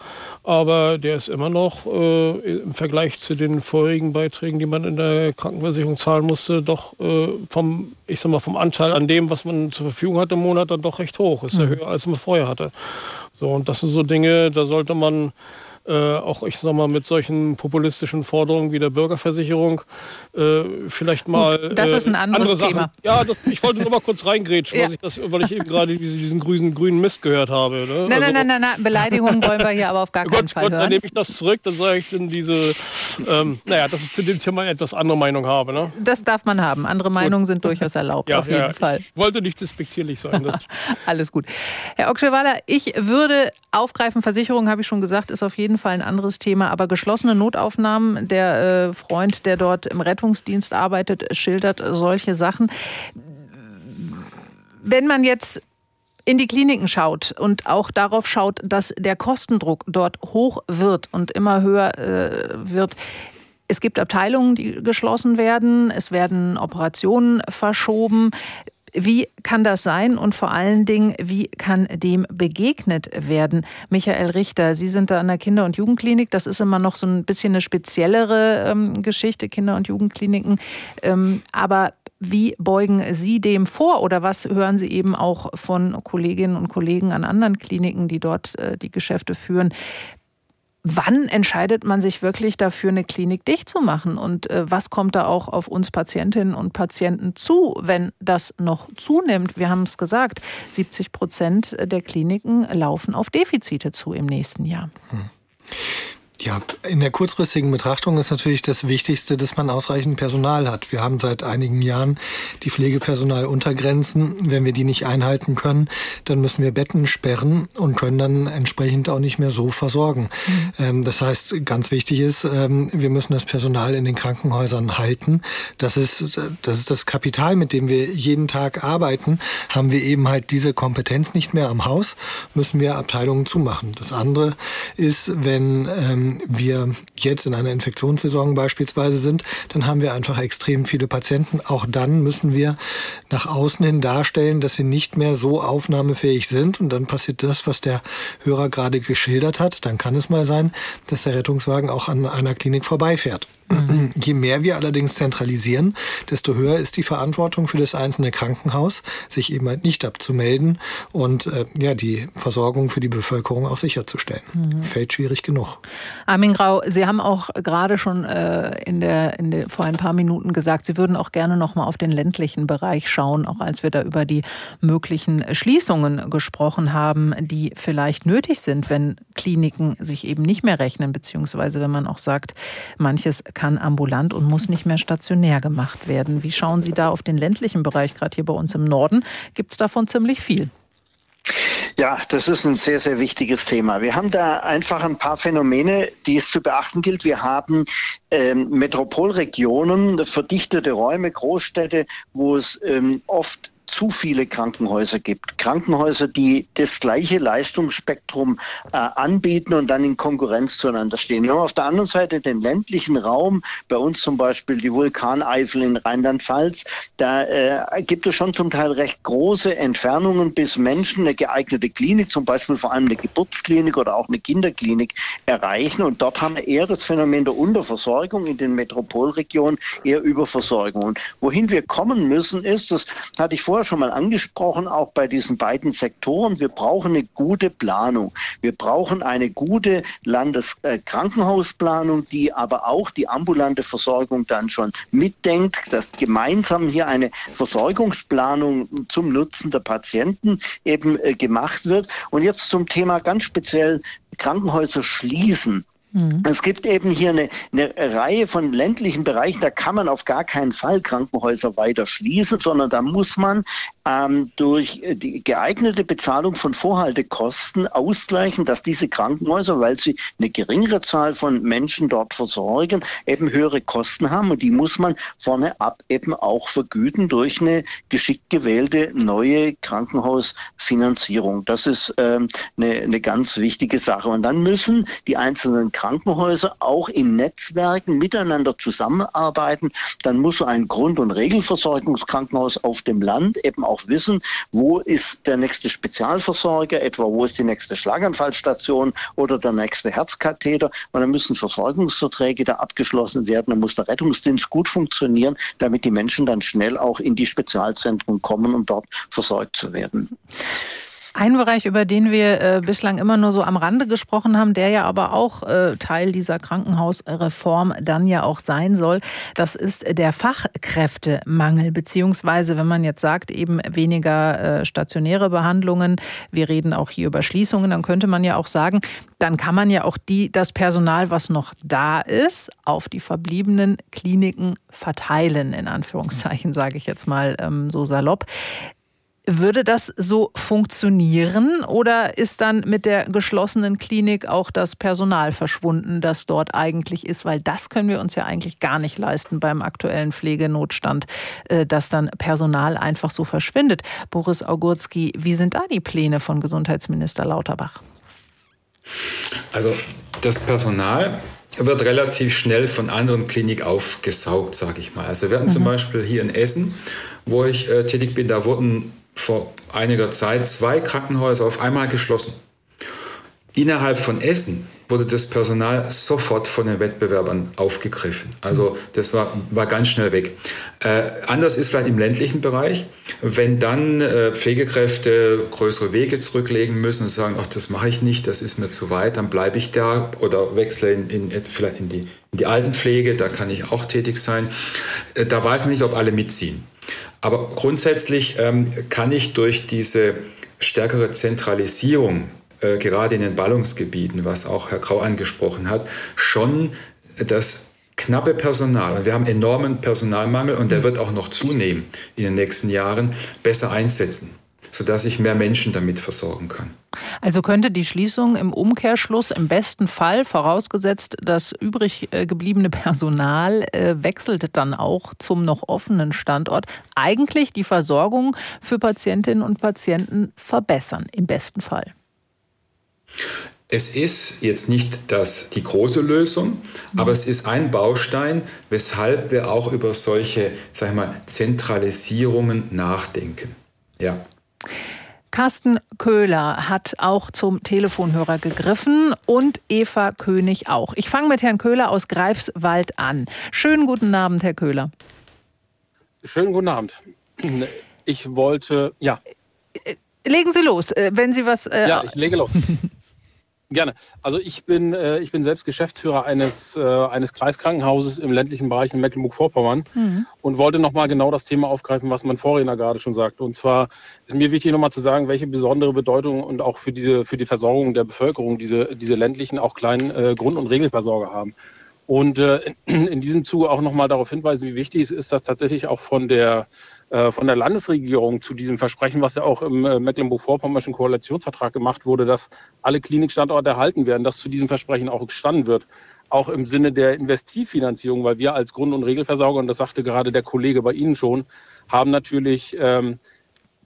Aber der ist immer noch äh, im Vergleich zu den vorigen Beiträgen, die man in der Krankenversicherung zahlen musste, doch äh, vom, ich sag mal, vom Anteil an dem, was man zur Verfügung hat im Monat, dann doch recht hoch. Ist ja mhm. höher, als man vorher hatte. So, und das sind so Dinge, da sollte man äh, auch ich sag mal mit solchen populistischen Forderungen wie der Bürgerversicherung äh, vielleicht mal Gut, das ist ein äh, anderes andere Thema. Ja, das, ich wollte nur mal kurz reingrätschen, ja. weil, ich das, weil ich eben gerade diesen grünen, grünen Mist gehört habe. Ne? Nein, also, nein, nein, nein, Beleidigungen wollen wir hier aber auf gar keinen Gott, Fall Gott, hören. Dann nehme ich das zurück, dann sage ich dann diese, ähm, naja, dass ich zu dem Thema etwas andere Meinung habe. Ne? Das darf man haben. Andere Meinungen sind durchaus erlaubt, ja, auf jeden ja, Fall. Ich wollte nicht despektierlich sein. Alles gut. Herr Okschewaller, ich würde aufgreifen, Versicherung, habe ich schon gesagt, ist auf jeden Fall ein anderes Thema. Thema, aber geschlossene Notaufnahmen, der äh, Freund, der dort im Rettungsdienst arbeitet, schildert solche Sachen. Wenn man jetzt in die Kliniken schaut und auch darauf schaut, dass der Kostendruck dort hoch wird und immer höher äh, wird, es gibt Abteilungen, die geschlossen werden, es werden Operationen verschoben. Wie kann das sein und vor allen Dingen, wie kann dem begegnet werden? Michael Richter, Sie sind da an der Kinder- und Jugendklinik. Das ist immer noch so ein bisschen eine speziellere ähm, Geschichte, Kinder- und Jugendkliniken. Ähm, aber wie beugen Sie dem vor oder was hören Sie eben auch von Kolleginnen und Kollegen an anderen Kliniken, die dort äh, die Geschäfte führen? Wann entscheidet man sich wirklich dafür, eine Klinik dicht zu machen? Und äh, was kommt da auch auf uns Patientinnen und Patienten zu, wenn das noch zunimmt? Wir haben es gesagt, 70 Prozent der Kliniken laufen auf Defizite zu im nächsten Jahr. Hm. Ja, in der kurzfristigen Betrachtung ist natürlich das Wichtigste, dass man ausreichend Personal hat. Wir haben seit einigen Jahren die Pflegepersonaluntergrenzen. Wenn wir die nicht einhalten können, dann müssen wir Betten sperren und können dann entsprechend auch nicht mehr so versorgen. Mhm. Das heißt, ganz wichtig ist, ähm, wir müssen das Personal in den Krankenhäusern halten. Das ist, das ist das Kapital, mit dem wir jeden Tag arbeiten. Haben wir eben halt diese Kompetenz nicht mehr am Haus, müssen wir Abteilungen zumachen. Das andere ist, wenn ähm, wir jetzt in einer Infektionssaison beispielsweise sind, dann haben wir einfach extrem viele Patienten. Auch dann müssen wir nach außen hin darstellen, dass wir nicht mehr so aufnahmefähig sind. Und dann passiert das, was der Hörer gerade geschildert hat. Dann kann es mal sein, dass der Rettungswagen auch an einer Klinik vorbeifährt. Mhm. Je mehr wir allerdings zentralisieren, desto höher ist die Verantwortung für das einzelne Krankenhaus, sich eben halt nicht abzumelden und äh, ja, die Versorgung für die Bevölkerung auch sicherzustellen. Mhm. Fällt schwierig genug. Armin Grau, Sie haben auch gerade schon äh, in der, in der, vor ein paar Minuten gesagt, Sie würden auch gerne noch mal auf den ländlichen Bereich schauen, auch als wir da über die möglichen Schließungen gesprochen haben, die vielleicht nötig sind, wenn Kliniken sich eben nicht mehr rechnen, beziehungsweise wenn man auch sagt, manches kann ambulant und muss nicht mehr stationär gemacht werden. Wie schauen Sie da auf den ländlichen Bereich, gerade hier bei uns im Norden? Gibt es davon ziemlich viel? Ja, das ist ein sehr, sehr wichtiges Thema. Wir haben da einfach ein paar Phänomene, die es zu beachten gilt. Wir haben ähm, Metropolregionen, verdichtete Räume, Großstädte, wo es ähm, oft zu viele Krankenhäuser gibt. Krankenhäuser, die das gleiche Leistungsspektrum äh, anbieten und dann in Konkurrenz zueinander stehen. Wir haben auf der anderen Seite den ländlichen Raum, bei uns zum Beispiel die Vulkaneifel in Rheinland-Pfalz. Da äh, gibt es schon zum Teil recht große Entfernungen, bis Menschen eine geeignete Klinik, zum Beispiel vor allem eine Geburtsklinik oder auch eine Kinderklinik, erreichen. Und dort haben wir eher das Phänomen der Unterversorgung in den Metropolregionen, eher Überversorgung. Und wohin wir kommen müssen, ist, das hatte ich vorher schon mal angesprochen, auch bei diesen beiden Sektoren, wir brauchen eine gute Planung. Wir brauchen eine gute Landeskrankenhausplanung, die aber auch die ambulante Versorgung dann schon mitdenkt, dass gemeinsam hier eine Versorgungsplanung zum Nutzen der Patienten eben äh, gemacht wird. Und jetzt zum Thema ganz speziell Krankenhäuser schließen. Mhm. Es gibt eben hier eine, eine, Reihe von ländlichen Bereichen, da kann man auf gar keinen Fall Krankenhäuser weiter schließen, sondern da muss man ähm, durch die geeignete Bezahlung von Vorhaltekosten ausgleichen, dass diese Krankenhäuser, weil sie eine geringere Zahl von Menschen dort versorgen, eben höhere Kosten haben und die muss man vorne ab eben auch vergüten durch eine geschickt gewählte neue Krankenhausfinanzierung. Das ist ähm, eine, eine ganz wichtige Sache. Und dann müssen die einzelnen Krankenhäuser auch in Netzwerken miteinander zusammenarbeiten. Dann muss so ein Grund- und Regelversorgungskrankenhaus auf dem Land eben auch wissen, wo ist der nächste Spezialversorger, etwa wo ist die nächste Schlaganfallstation oder der nächste Herzkatheter. Und dann müssen Versorgungsverträge da abgeschlossen werden. Dann muss der Rettungsdienst gut funktionieren, damit die Menschen dann schnell auch in die Spezialzentren kommen, um dort versorgt zu werden. Ein Bereich, über den wir äh, bislang immer nur so am Rande gesprochen haben, der ja aber auch äh, Teil dieser Krankenhausreform dann ja auch sein soll, das ist der Fachkräftemangel, beziehungsweise wenn man jetzt sagt, eben weniger äh, stationäre Behandlungen, wir reden auch hier über Schließungen, dann könnte man ja auch sagen, dann kann man ja auch die, das Personal, was noch da ist, auf die verbliebenen Kliniken verteilen, in Anführungszeichen, sage ich jetzt mal ähm, so salopp. Würde das so funktionieren oder ist dann mit der geschlossenen Klinik auch das Personal verschwunden, das dort eigentlich ist? Weil das können wir uns ja eigentlich gar nicht leisten beim aktuellen Pflegenotstand, äh, dass dann Personal einfach so verschwindet. Boris Augurski, wie sind da die Pläne von Gesundheitsminister Lauterbach? Also das Personal wird relativ schnell von anderen Kliniken aufgesaugt, sage ich mal. Also wir hatten mhm. zum Beispiel hier in Essen, wo ich äh, tätig bin, da wurden vor einiger Zeit zwei Krankenhäuser auf einmal geschlossen. Innerhalb von Essen wurde das Personal sofort von den Wettbewerbern aufgegriffen. Also das war, war ganz schnell weg. Äh, anders ist vielleicht im ländlichen Bereich, wenn dann äh, Pflegekräfte größere Wege zurücklegen müssen und sagen, ach, das mache ich nicht, das ist mir zu weit, dann bleibe ich da oder wechsle in, in, vielleicht in die, in die Altenpflege, da kann ich auch tätig sein. Äh, da weiß man nicht, ob alle mitziehen. Aber grundsätzlich ähm, kann ich durch diese stärkere Zentralisierung, äh, gerade in den Ballungsgebieten, was auch Herr Grau angesprochen hat, schon das knappe Personal, und wir haben enormen Personalmangel und der wird auch noch zunehmen in den nächsten Jahren, besser einsetzen sodass ich mehr Menschen damit versorgen kann. Also könnte die Schließung im Umkehrschluss im besten Fall, vorausgesetzt das übrig äh, gebliebene Personal äh, wechselt dann auch zum noch offenen Standort, eigentlich die Versorgung für Patientinnen und Patienten verbessern, im besten Fall. Es ist jetzt nicht das, die große Lösung, mhm. aber es ist ein Baustein, weshalb wir auch über solche sag ich mal, Zentralisierungen nachdenken. Ja. Carsten Köhler hat auch zum Telefonhörer gegriffen und Eva König auch. Ich fange mit Herrn Köhler aus Greifswald an. Schönen guten Abend, Herr Köhler. Schönen guten Abend. Ich wollte, ja. Legen Sie los, äh, wenn Sie was. Äh, ja, ich lege los. Gerne. Also ich bin, äh, ich bin selbst Geschäftsführer eines, äh, eines Kreiskrankenhauses im ländlichen Bereich in Mecklenburg-Vorpommern mhm. und wollte nochmal genau das Thema aufgreifen, was mein Vorredner gerade schon sagte. Und zwar ist mir wichtig nochmal zu sagen, welche besondere Bedeutung und auch für, diese, für die Versorgung der Bevölkerung diese, diese ländlichen, auch kleinen äh, Grund- und Regelversorger haben. Und äh, in, in diesem Zuge auch nochmal darauf hinweisen, wie wichtig es ist, dass tatsächlich auch von der von der Landesregierung zu diesem Versprechen, was ja auch im äh, Mecklenburg-Vorpommerschen Koalitionsvertrag gemacht wurde, dass alle Klinikstandorte erhalten werden, dass zu diesem Versprechen auch gestanden wird. Auch im Sinne der Investivfinanzierung, weil wir als Grund- und Regelversorger, und das sagte gerade der Kollege bei Ihnen schon, haben natürlich ähm,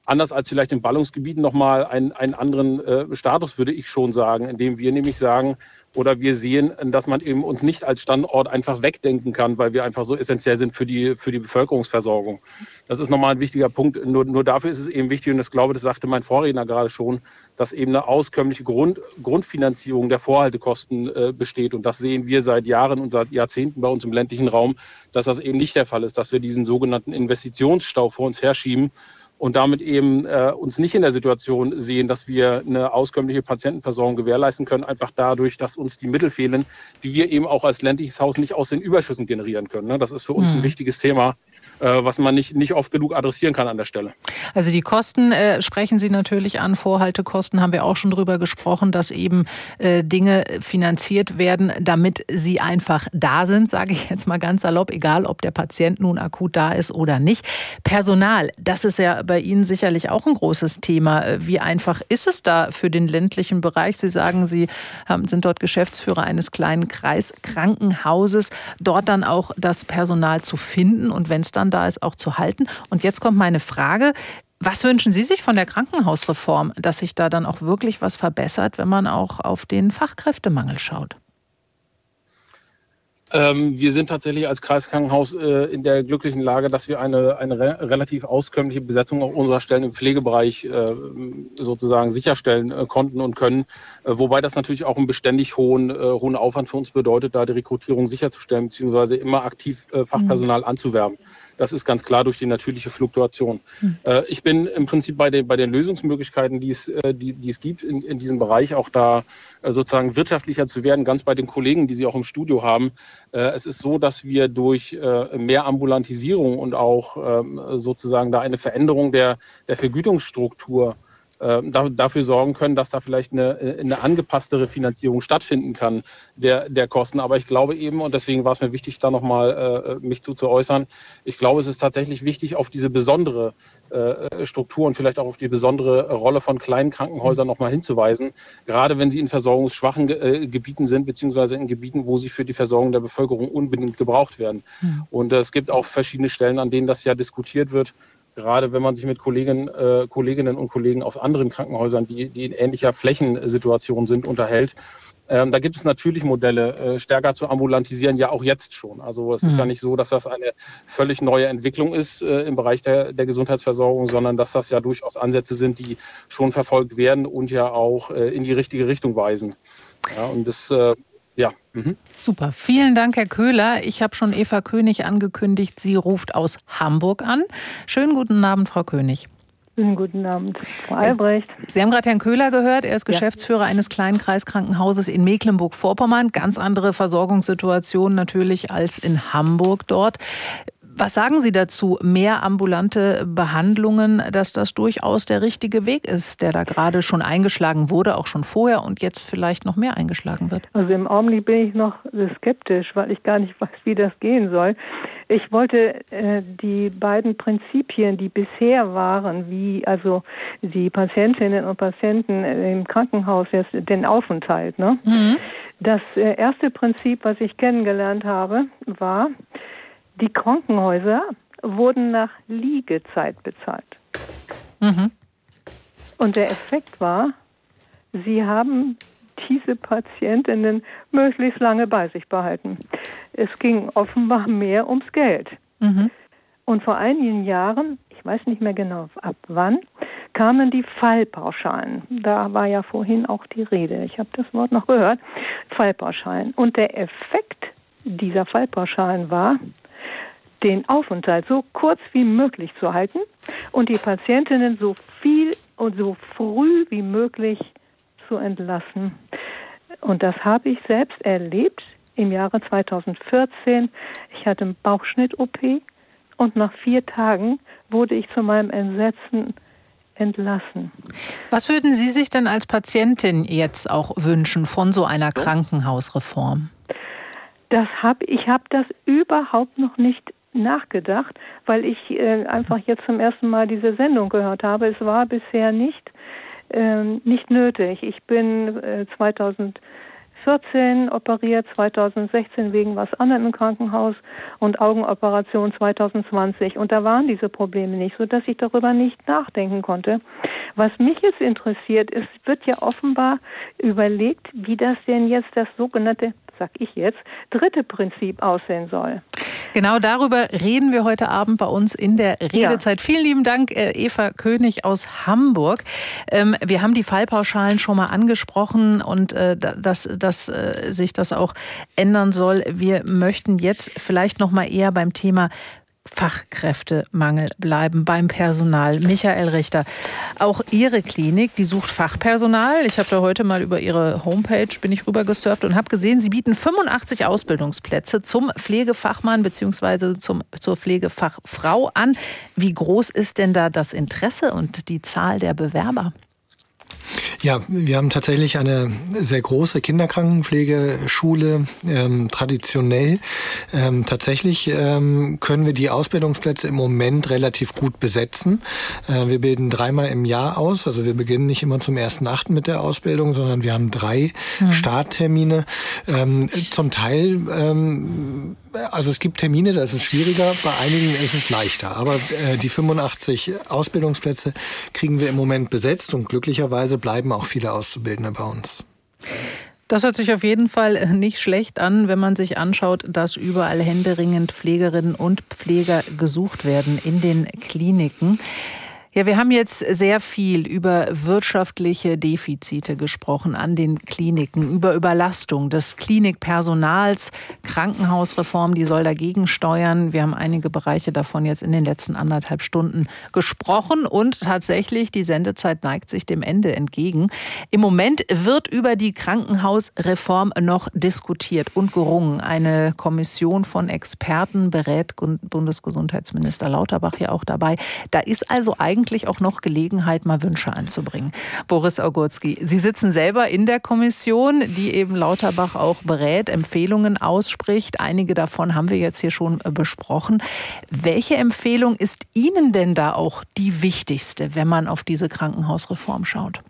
anders als vielleicht in Ballungsgebieten nochmal einen, einen anderen äh, Status, würde ich schon sagen, indem wir nämlich sagen, oder wir sehen, dass man eben uns nicht als Standort einfach wegdenken kann, weil wir einfach so essentiell sind für die, für die Bevölkerungsversorgung. Das ist nochmal ein wichtiger Punkt. Nur, nur dafür ist es eben wichtig, und das glaube, das sagte mein Vorredner gerade schon, dass eben eine auskömmliche Grund, Grundfinanzierung der Vorhaltekosten äh, besteht. Und das sehen wir seit Jahren und seit Jahrzehnten bei uns im ländlichen Raum, dass das eben nicht der Fall ist, dass wir diesen sogenannten Investitionsstau vor uns herschieben und damit eben äh, uns nicht in der Situation sehen, dass wir eine auskömmliche Patientenversorgung gewährleisten können, einfach dadurch, dass uns die Mittel fehlen, die wir eben auch als ländliches Haus nicht aus den Überschüssen generieren können. Ne? Das ist für uns mhm. ein wichtiges Thema, was man nicht, nicht oft genug adressieren kann an der Stelle. Also die Kosten äh, sprechen Sie natürlich an. Vorhaltekosten haben wir auch schon drüber gesprochen, dass eben äh, Dinge finanziert werden, damit sie einfach da sind, sage ich jetzt mal ganz salopp, egal ob der Patient nun akut da ist oder nicht. Personal, das ist ja bei Ihnen sicherlich auch ein großes Thema. Äh, wie einfach ist es da für den ländlichen Bereich? Sie sagen, Sie sind dort Geschäftsführer eines kleinen Kreiskrankenhauses, dort dann auch das Personal zu finden und wenn es dann da ist, auch zu halten. Und jetzt kommt meine Frage. Was wünschen Sie sich von der Krankenhausreform, dass sich da dann auch wirklich was verbessert, wenn man auch auf den Fachkräftemangel schaut? Ähm, wir sind tatsächlich als Kreiskrankenhaus äh, in der glücklichen Lage, dass wir eine, eine re relativ auskömmliche Besetzung auch unserer Stellen im Pflegebereich äh, sozusagen sicherstellen äh, konnten und können. Äh, wobei das natürlich auch einen beständig hohen, äh, hohen Aufwand für uns bedeutet, da die Rekrutierung sicherzustellen, beziehungsweise immer aktiv äh, Fachpersonal mhm. anzuwerben. Das ist ganz klar durch die natürliche Fluktuation. Mhm. ich bin im Prinzip bei den, bei den Lösungsmöglichkeiten, die es, die, die es gibt in, in diesem Bereich, auch da sozusagen wirtschaftlicher zu werden, ganz bei den Kollegen, die Sie auch im Studio haben. es ist so, dass wir durch mehr Ambulantisierung und auch ähm, sozusagen da eine Veränderung der, der Vergütungsstruktur äh, dafür sorgen können, dass da vielleicht eine, eine angepasstere Finanzierung stattfinden kann der, der Kosten. Aber ich glaube eben, und deswegen war es mir wichtig, da nochmal äh, mich zu, zu äußern, ich glaube, es ist tatsächlich wichtig, auf diese besondere äh, Struktur und vielleicht auch auf die besondere Rolle von kleinen Krankenhäusern nochmal hinzuweisen, gerade wenn sie in versorgungsschwachen äh, Gebieten sind, beziehungsweise in Gebieten, wo sie für die Versorgung der Bevölkerung unbedingt gebraucht werden. Mhm. Und äh, es gibt auch verschiedene Stellen, an denen das ja diskutiert wird gerade wenn man sich mit Kolleginnen, äh, Kolleginnen und Kollegen aus anderen Krankenhäusern, die, die in ähnlicher Flächensituation sind, unterhält. Ähm, da gibt es natürlich Modelle, äh, stärker zu ambulantisieren, ja auch jetzt schon. Also es mhm. ist ja nicht so, dass das eine völlig neue Entwicklung ist äh, im Bereich der, der Gesundheitsversorgung, sondern dass das ja durchaus Ansätze sind, die schon verfolgt werden und ja auch äh, in die richtige Richtung weisen. Ja, und das äh, ja. Mhm. Super. Vielen Dank, Herr Köhler. Ich habe schon Eva König angekündigt. Sie ruft aus Hamburg an. Schönen guten Abend, Frau König. Guten Abend, Frau Albrecht. Sie haben gerade Herrn Köhler gehört. Er ist Geschäftsführer ja. eines kleinen Kreiskrankenhauses in Mecklenburg-Vorpommern. Ganz andere Versorgungssituation natürlich als in Hamburg dort. Was sagen Sie dazu? Mehr ambulante Behandlungen, dass das durchaus der richtige Weg ist, der da gerade schon eingeschlagen wurde, auch schon vorher und jetzt vielleicht noch mehr eingeschlagen wird? Also im Augenblick bin ich noch skeptisch, weil ich gar nicht weiß, wie das gehen soll. Ich wollte äh, die beiden Prinzipien, die bisher waren, wie also die Patientinnen und Patienten im Krankenhaus jetzt den Aufenthalt. Ne? Mhm. Das äh, erste Prinzip, was ich kennengelernt habe, war, die Krankenhäuser wurden nach Liegezeit bezahlt. Mhm. Und der Effekt war, sie haben diese Patientinnen möglichst lange bei sich behalten. Es ging offenbar mehr ums Geld. Mhm. Und vor einigen Jahren, ich weiß nicht mehr genau ab wann, kamen die Fallpauschalen. Da war ja vorhin auch die Rede. Ich habe das Wort noch gehört. Fallpauschalen. Und der Effekt dieser Fallpauschalen war, den Aufenthalt so kurz wie möglich zu halten und die Patientinnen so viel und so früh wie möglich zu entlassen. Und das habe ich selbst erlebt im Jahre 2014. Ich hatte einen Bauchschnitt-OP und nach vier Tagen wurde ich zu meinem Entsetzen entlassen. Was würden Sie sich denn als Patientin jetzt auch wünschen von so einer Krankenhausreform? Das hab, ich habe das überhaupt noch nicht nachgedacht, weil ich äh, einfach jetzt zum ersten Mal diese Sendung gehört habe. Es war bisher nicht, äh, nicht nötig. Ich bin äh, 2014 2014 operiert, 2016 wegen was anderem im Krankenhaus und Augenoperation 2020. Und da waren diese Probleme nicht, sodass ich darüber nicht nachdenken konnte. Was mich jetzt interessiert, ist, wird ja offenbar überlegt, wie das denn jetzt das sogenannte sag ich jetzt, dritte Prinzip aussehen soll. Genau darüber reden wir heute Abend bei uns in der Redezeit. Ja. Vielen lieben Dank, äh, Eva König aus Hamburg. Ähm, wir haben die Fallpauschalen schon mal angesprochen und äh, dass, dass äh, sich das auch ändern soll. Wir möchten jetzt vielleicht noch mal eher beim Thema Fachkräftemangel bleiben beim Personal. Michael Richter, auch Ihre Klinik, die sucht Fachpersonal. Ich habe da heute mal über Ihre Homepage bin ich rüber gesurft und habe gesehen, Sie bieten 85 Ausbildungsplätze zum Pflegefachmann bzw. zur Pflegefachfrau an. Wie groß ist denn da das Interesse und die Zahl der Bewerber? Ja, wir haben tatsächlich eine sehr große Kinderkrankenpflegeschule. Ähm, traditionell ähm, tatsächlich ähm, können wir die Ausbildungsplätze im Moment relativ gut besetzen. Äh, wir bilden dreimal im Jahr aus. Also wir beginnen nicht immer zum ersten Achten mit der Ausbildung, sondern wir haben drei mhm. Starttermine. Ähm, zum Teil ähm, also es gibt Termine, da ist es schwieriger, bei einigen ist es leichter. Aber äh, die 85 Ausbildungsplätze kriegen wir im Moment besetzt und glücklicherweise bleiben auch viele Auszubildende bei uns. Das hört sich auf jeden Fall nicht schlecht an, wenn man sich anschaut, dass überall händeringend Pflegerinnen und Pfleger gesucht werden in den Kliniken. Ja, wir haben jetzt sehr viel über wirtschaftliche Defizite gesprochen an den Kliniken, über Überlastung des Klinikpersonals, Krankenhausreform, die soll dagegen steuern. Wir haben einige Bereiche davon jetzt in den letzten anderthalb Stunden gesprochen und tatsächlich die Sendezeit neigt sich dem Ende entgegen. Im Moment wird über die Krankenhausreform noch diskutiert und gerungen. Eine Kommission von Experten berät Bundesgesundheitsminister Lauterbach ja auch dabei. Da ist also eigentlich eigentlich auch noch Gelegenheit, mal Wünsche anzubringen. Boris Augurski, Sie sitzen selber in der Kommission, die eben Lauterbach auch berät, Empfehlungen ausspricht. Einige davon haben wir jetzt hier schon äh, besprochen. Welche Empfehlung ist Ihnen denn da auch die wichtigste, wenn man auf diese Krankenhausreform schaut?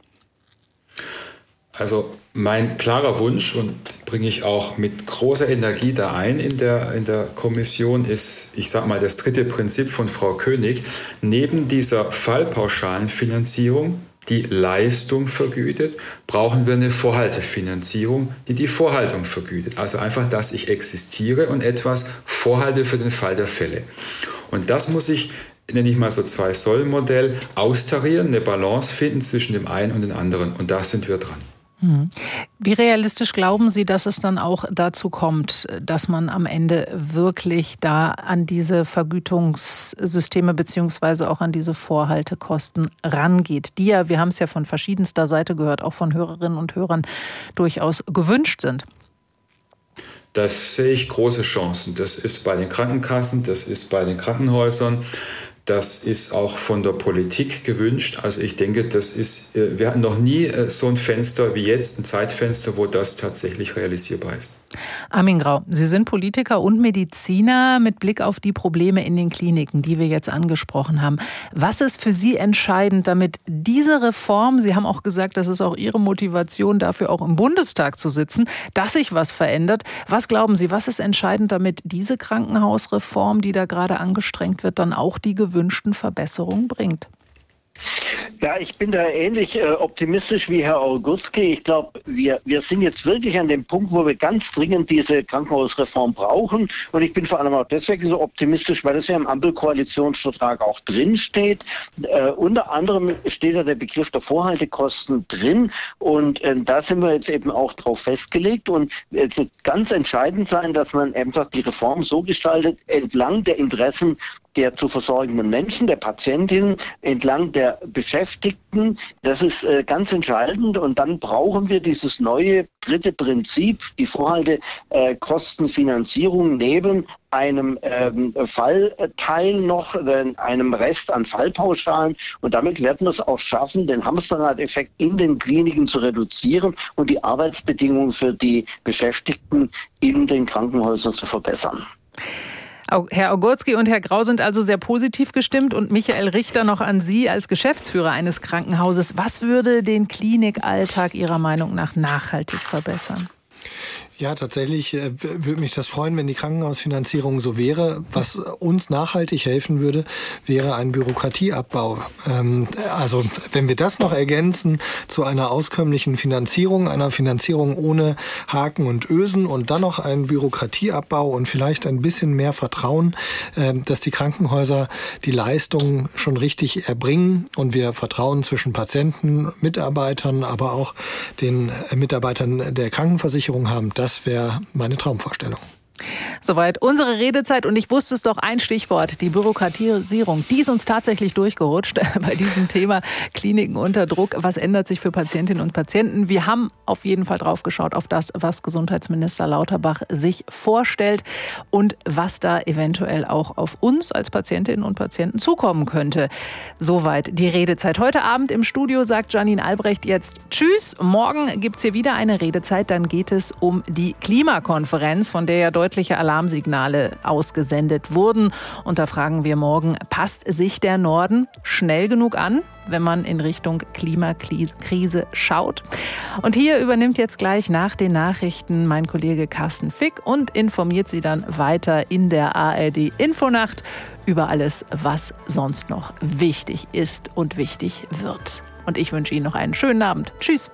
Also mein klarer Wunsch, und bringe ich auch mit großer Energie da ein in der, in der Kommission, ist, ich sage mal, das dritte Prinzip von Frau König. Neben dieser fallpauschalen Finanzierung, die Leistung vergütet, brauchen wir eine Vorhaltefinanzierung, die die Vorhaltung vergütet. Also einfach, dass ich existiere und etwas vorhalte für den Fall der Fälle. Und das muss ich nenne ich mal so zwei Soll-Modell, austarieren, eine Balance finden zwischen dem einen und dem anderen. Und da sind wir dran. Wie realistisch glauben Sie, dass es dann auch dazu kommt, dass man am Ende wirklich da an diese Vergütungssysteme beziehungsweise auch an diese Vorhaltekosten rangeht, die ja, wir haben es ja von verschiedenster Seite gehört, auch von Hörerinnen und Hörern durchaus gewünscht sind? Das sehe ich große Chancen. Das ist bei den Krankenkassen, das ist bei den Krankenhäusern. Das ist auch von der Politik gewünscht. Also ich denke, das ist, äh, wir hatten noch nie äh, so ein Fenster wie jetzt, ein Zeitfenster, wo das tatsächlich realisierbar ist. Armin Grau, Sie sind Politiker und Mediziner mit Blick auf die Probleme in den Kliniken, die wir jetzt angesprochen haben. Was ist für Sie entscheidend, damit diese Reform, Sie haben auch gesagt, das ist auch Ihre Motivation dafür, auch im Bundestag zu sitzen, dass sich was verändert. Was glauben Sie, was ist entscheidend, damit diese Krankenhausreform, die da gerade angestrengt wird, dann auch die gewünschten Verbesserungen bringt? Ja, ich bin da ähnlich äh, optimistisch wie Herr Augustki. Ich glaube, wir, wir sind jetzt wirklich an dem Punkt, wo wir ganz dringend diese Krankenhausreform brauchen. Und ich bin vor allem auch deswegen so optimistisch, weil das ja im Ampelkoalitionsvertrag auch drin steht. Äh, unter anderem steht da der Begriff der Vorhaltekosten drin. Und äh, da sind wir jetzt eben auch drauf festgelegt. Und es wird ganz entscheidend sein, dass man einfach die Reform so gestaltet, entlang der Interessen der zu versorgenden Menschen, der Patientin, entlang der Beschäftigten. Das ist äh, ganz entscheidend. Und dann brauchen wir dieses neue dritte Prinzip, die Vorhaltekostenfinanzierung äh, neben einem ähm, Fallteil noch, einem Rest an Fallpauschalen. Und damit werden wir es auch schaffen, den Hamsterrad-Effekt in den Kliniken zu reduzieren und die Arbeitsbedingungen für die Beschäftigten in den Krankenhäusern zu verbessern. Herr Ogurski und Herr Grau sind also sehr positiv gestimmt und Michael Richter noch an Sie als Geschäftsführer eines Krankenhauses. Was würde den Klinikalltag Ihrer Meinung nach nachhaltig verbessern? Ja, tatsächlich äh, würde mich das freuen, wenn die Krankenhausfinanzierung so wäre. Was uns nachhaltig helfen würde, wäre ein Bürokratieabbau. Ähm, also wenn wir das noch ergänzen zu einer auskömmlichen Finanzierung, einer Finanzierung ohne Haken und Ösen und dann noch ein Bürokratieabbau und vielleicht ein bisschen mehr Vertrauen, äh, dass die Krankenhäuser die Leistungen schon richtig erbringen und wir Vertrauen zwischen Patienten, Mitarbeitern, aber auch den Mitarbeitern der Krankenversicherung haben. Das das wäre meine Traumvorstellung. Soweit unsere Redezeit und ich wusste es doch ein Stichwort, die Bürokratisierung. Die ist uns tatsächlich durchgerutscht bei diesem Thema Kliniken unter Druck. Was ändert sich für Patientinnen und Patienten? Wir haben auf jeden Fall drauf geschaut auf das, was Gesundheitsminister Lauterbach sich vorstellt und was da eventuell auch auf uns als Patientinnen und Patienten zukommen könnte. Soweit die Redezeit. Heute Abend im Studio sagt Janine Albrecht jetzt Tschüss. Morgen gibt es hier wieder eine Redezeit. Dann geht es um die Klimakonferenz, von der ja Deutschland deutliche Alarmsignale ausgesendet wurden. Und da fragen wir morgen, passt sich der Norden schnell genug an? wenn man in Richtung Klimakrise schaut. Und hier übernimmt jetzt gleich nach den Nachrichten mein Kollege Carsten Fick und informiert Sie dann weiter in der ARD Infonacht über alles, was sonst noch wichtig ist und wichtig wird. Und ich wünsche Ihnen noch einen schönen Abend. Tschüss.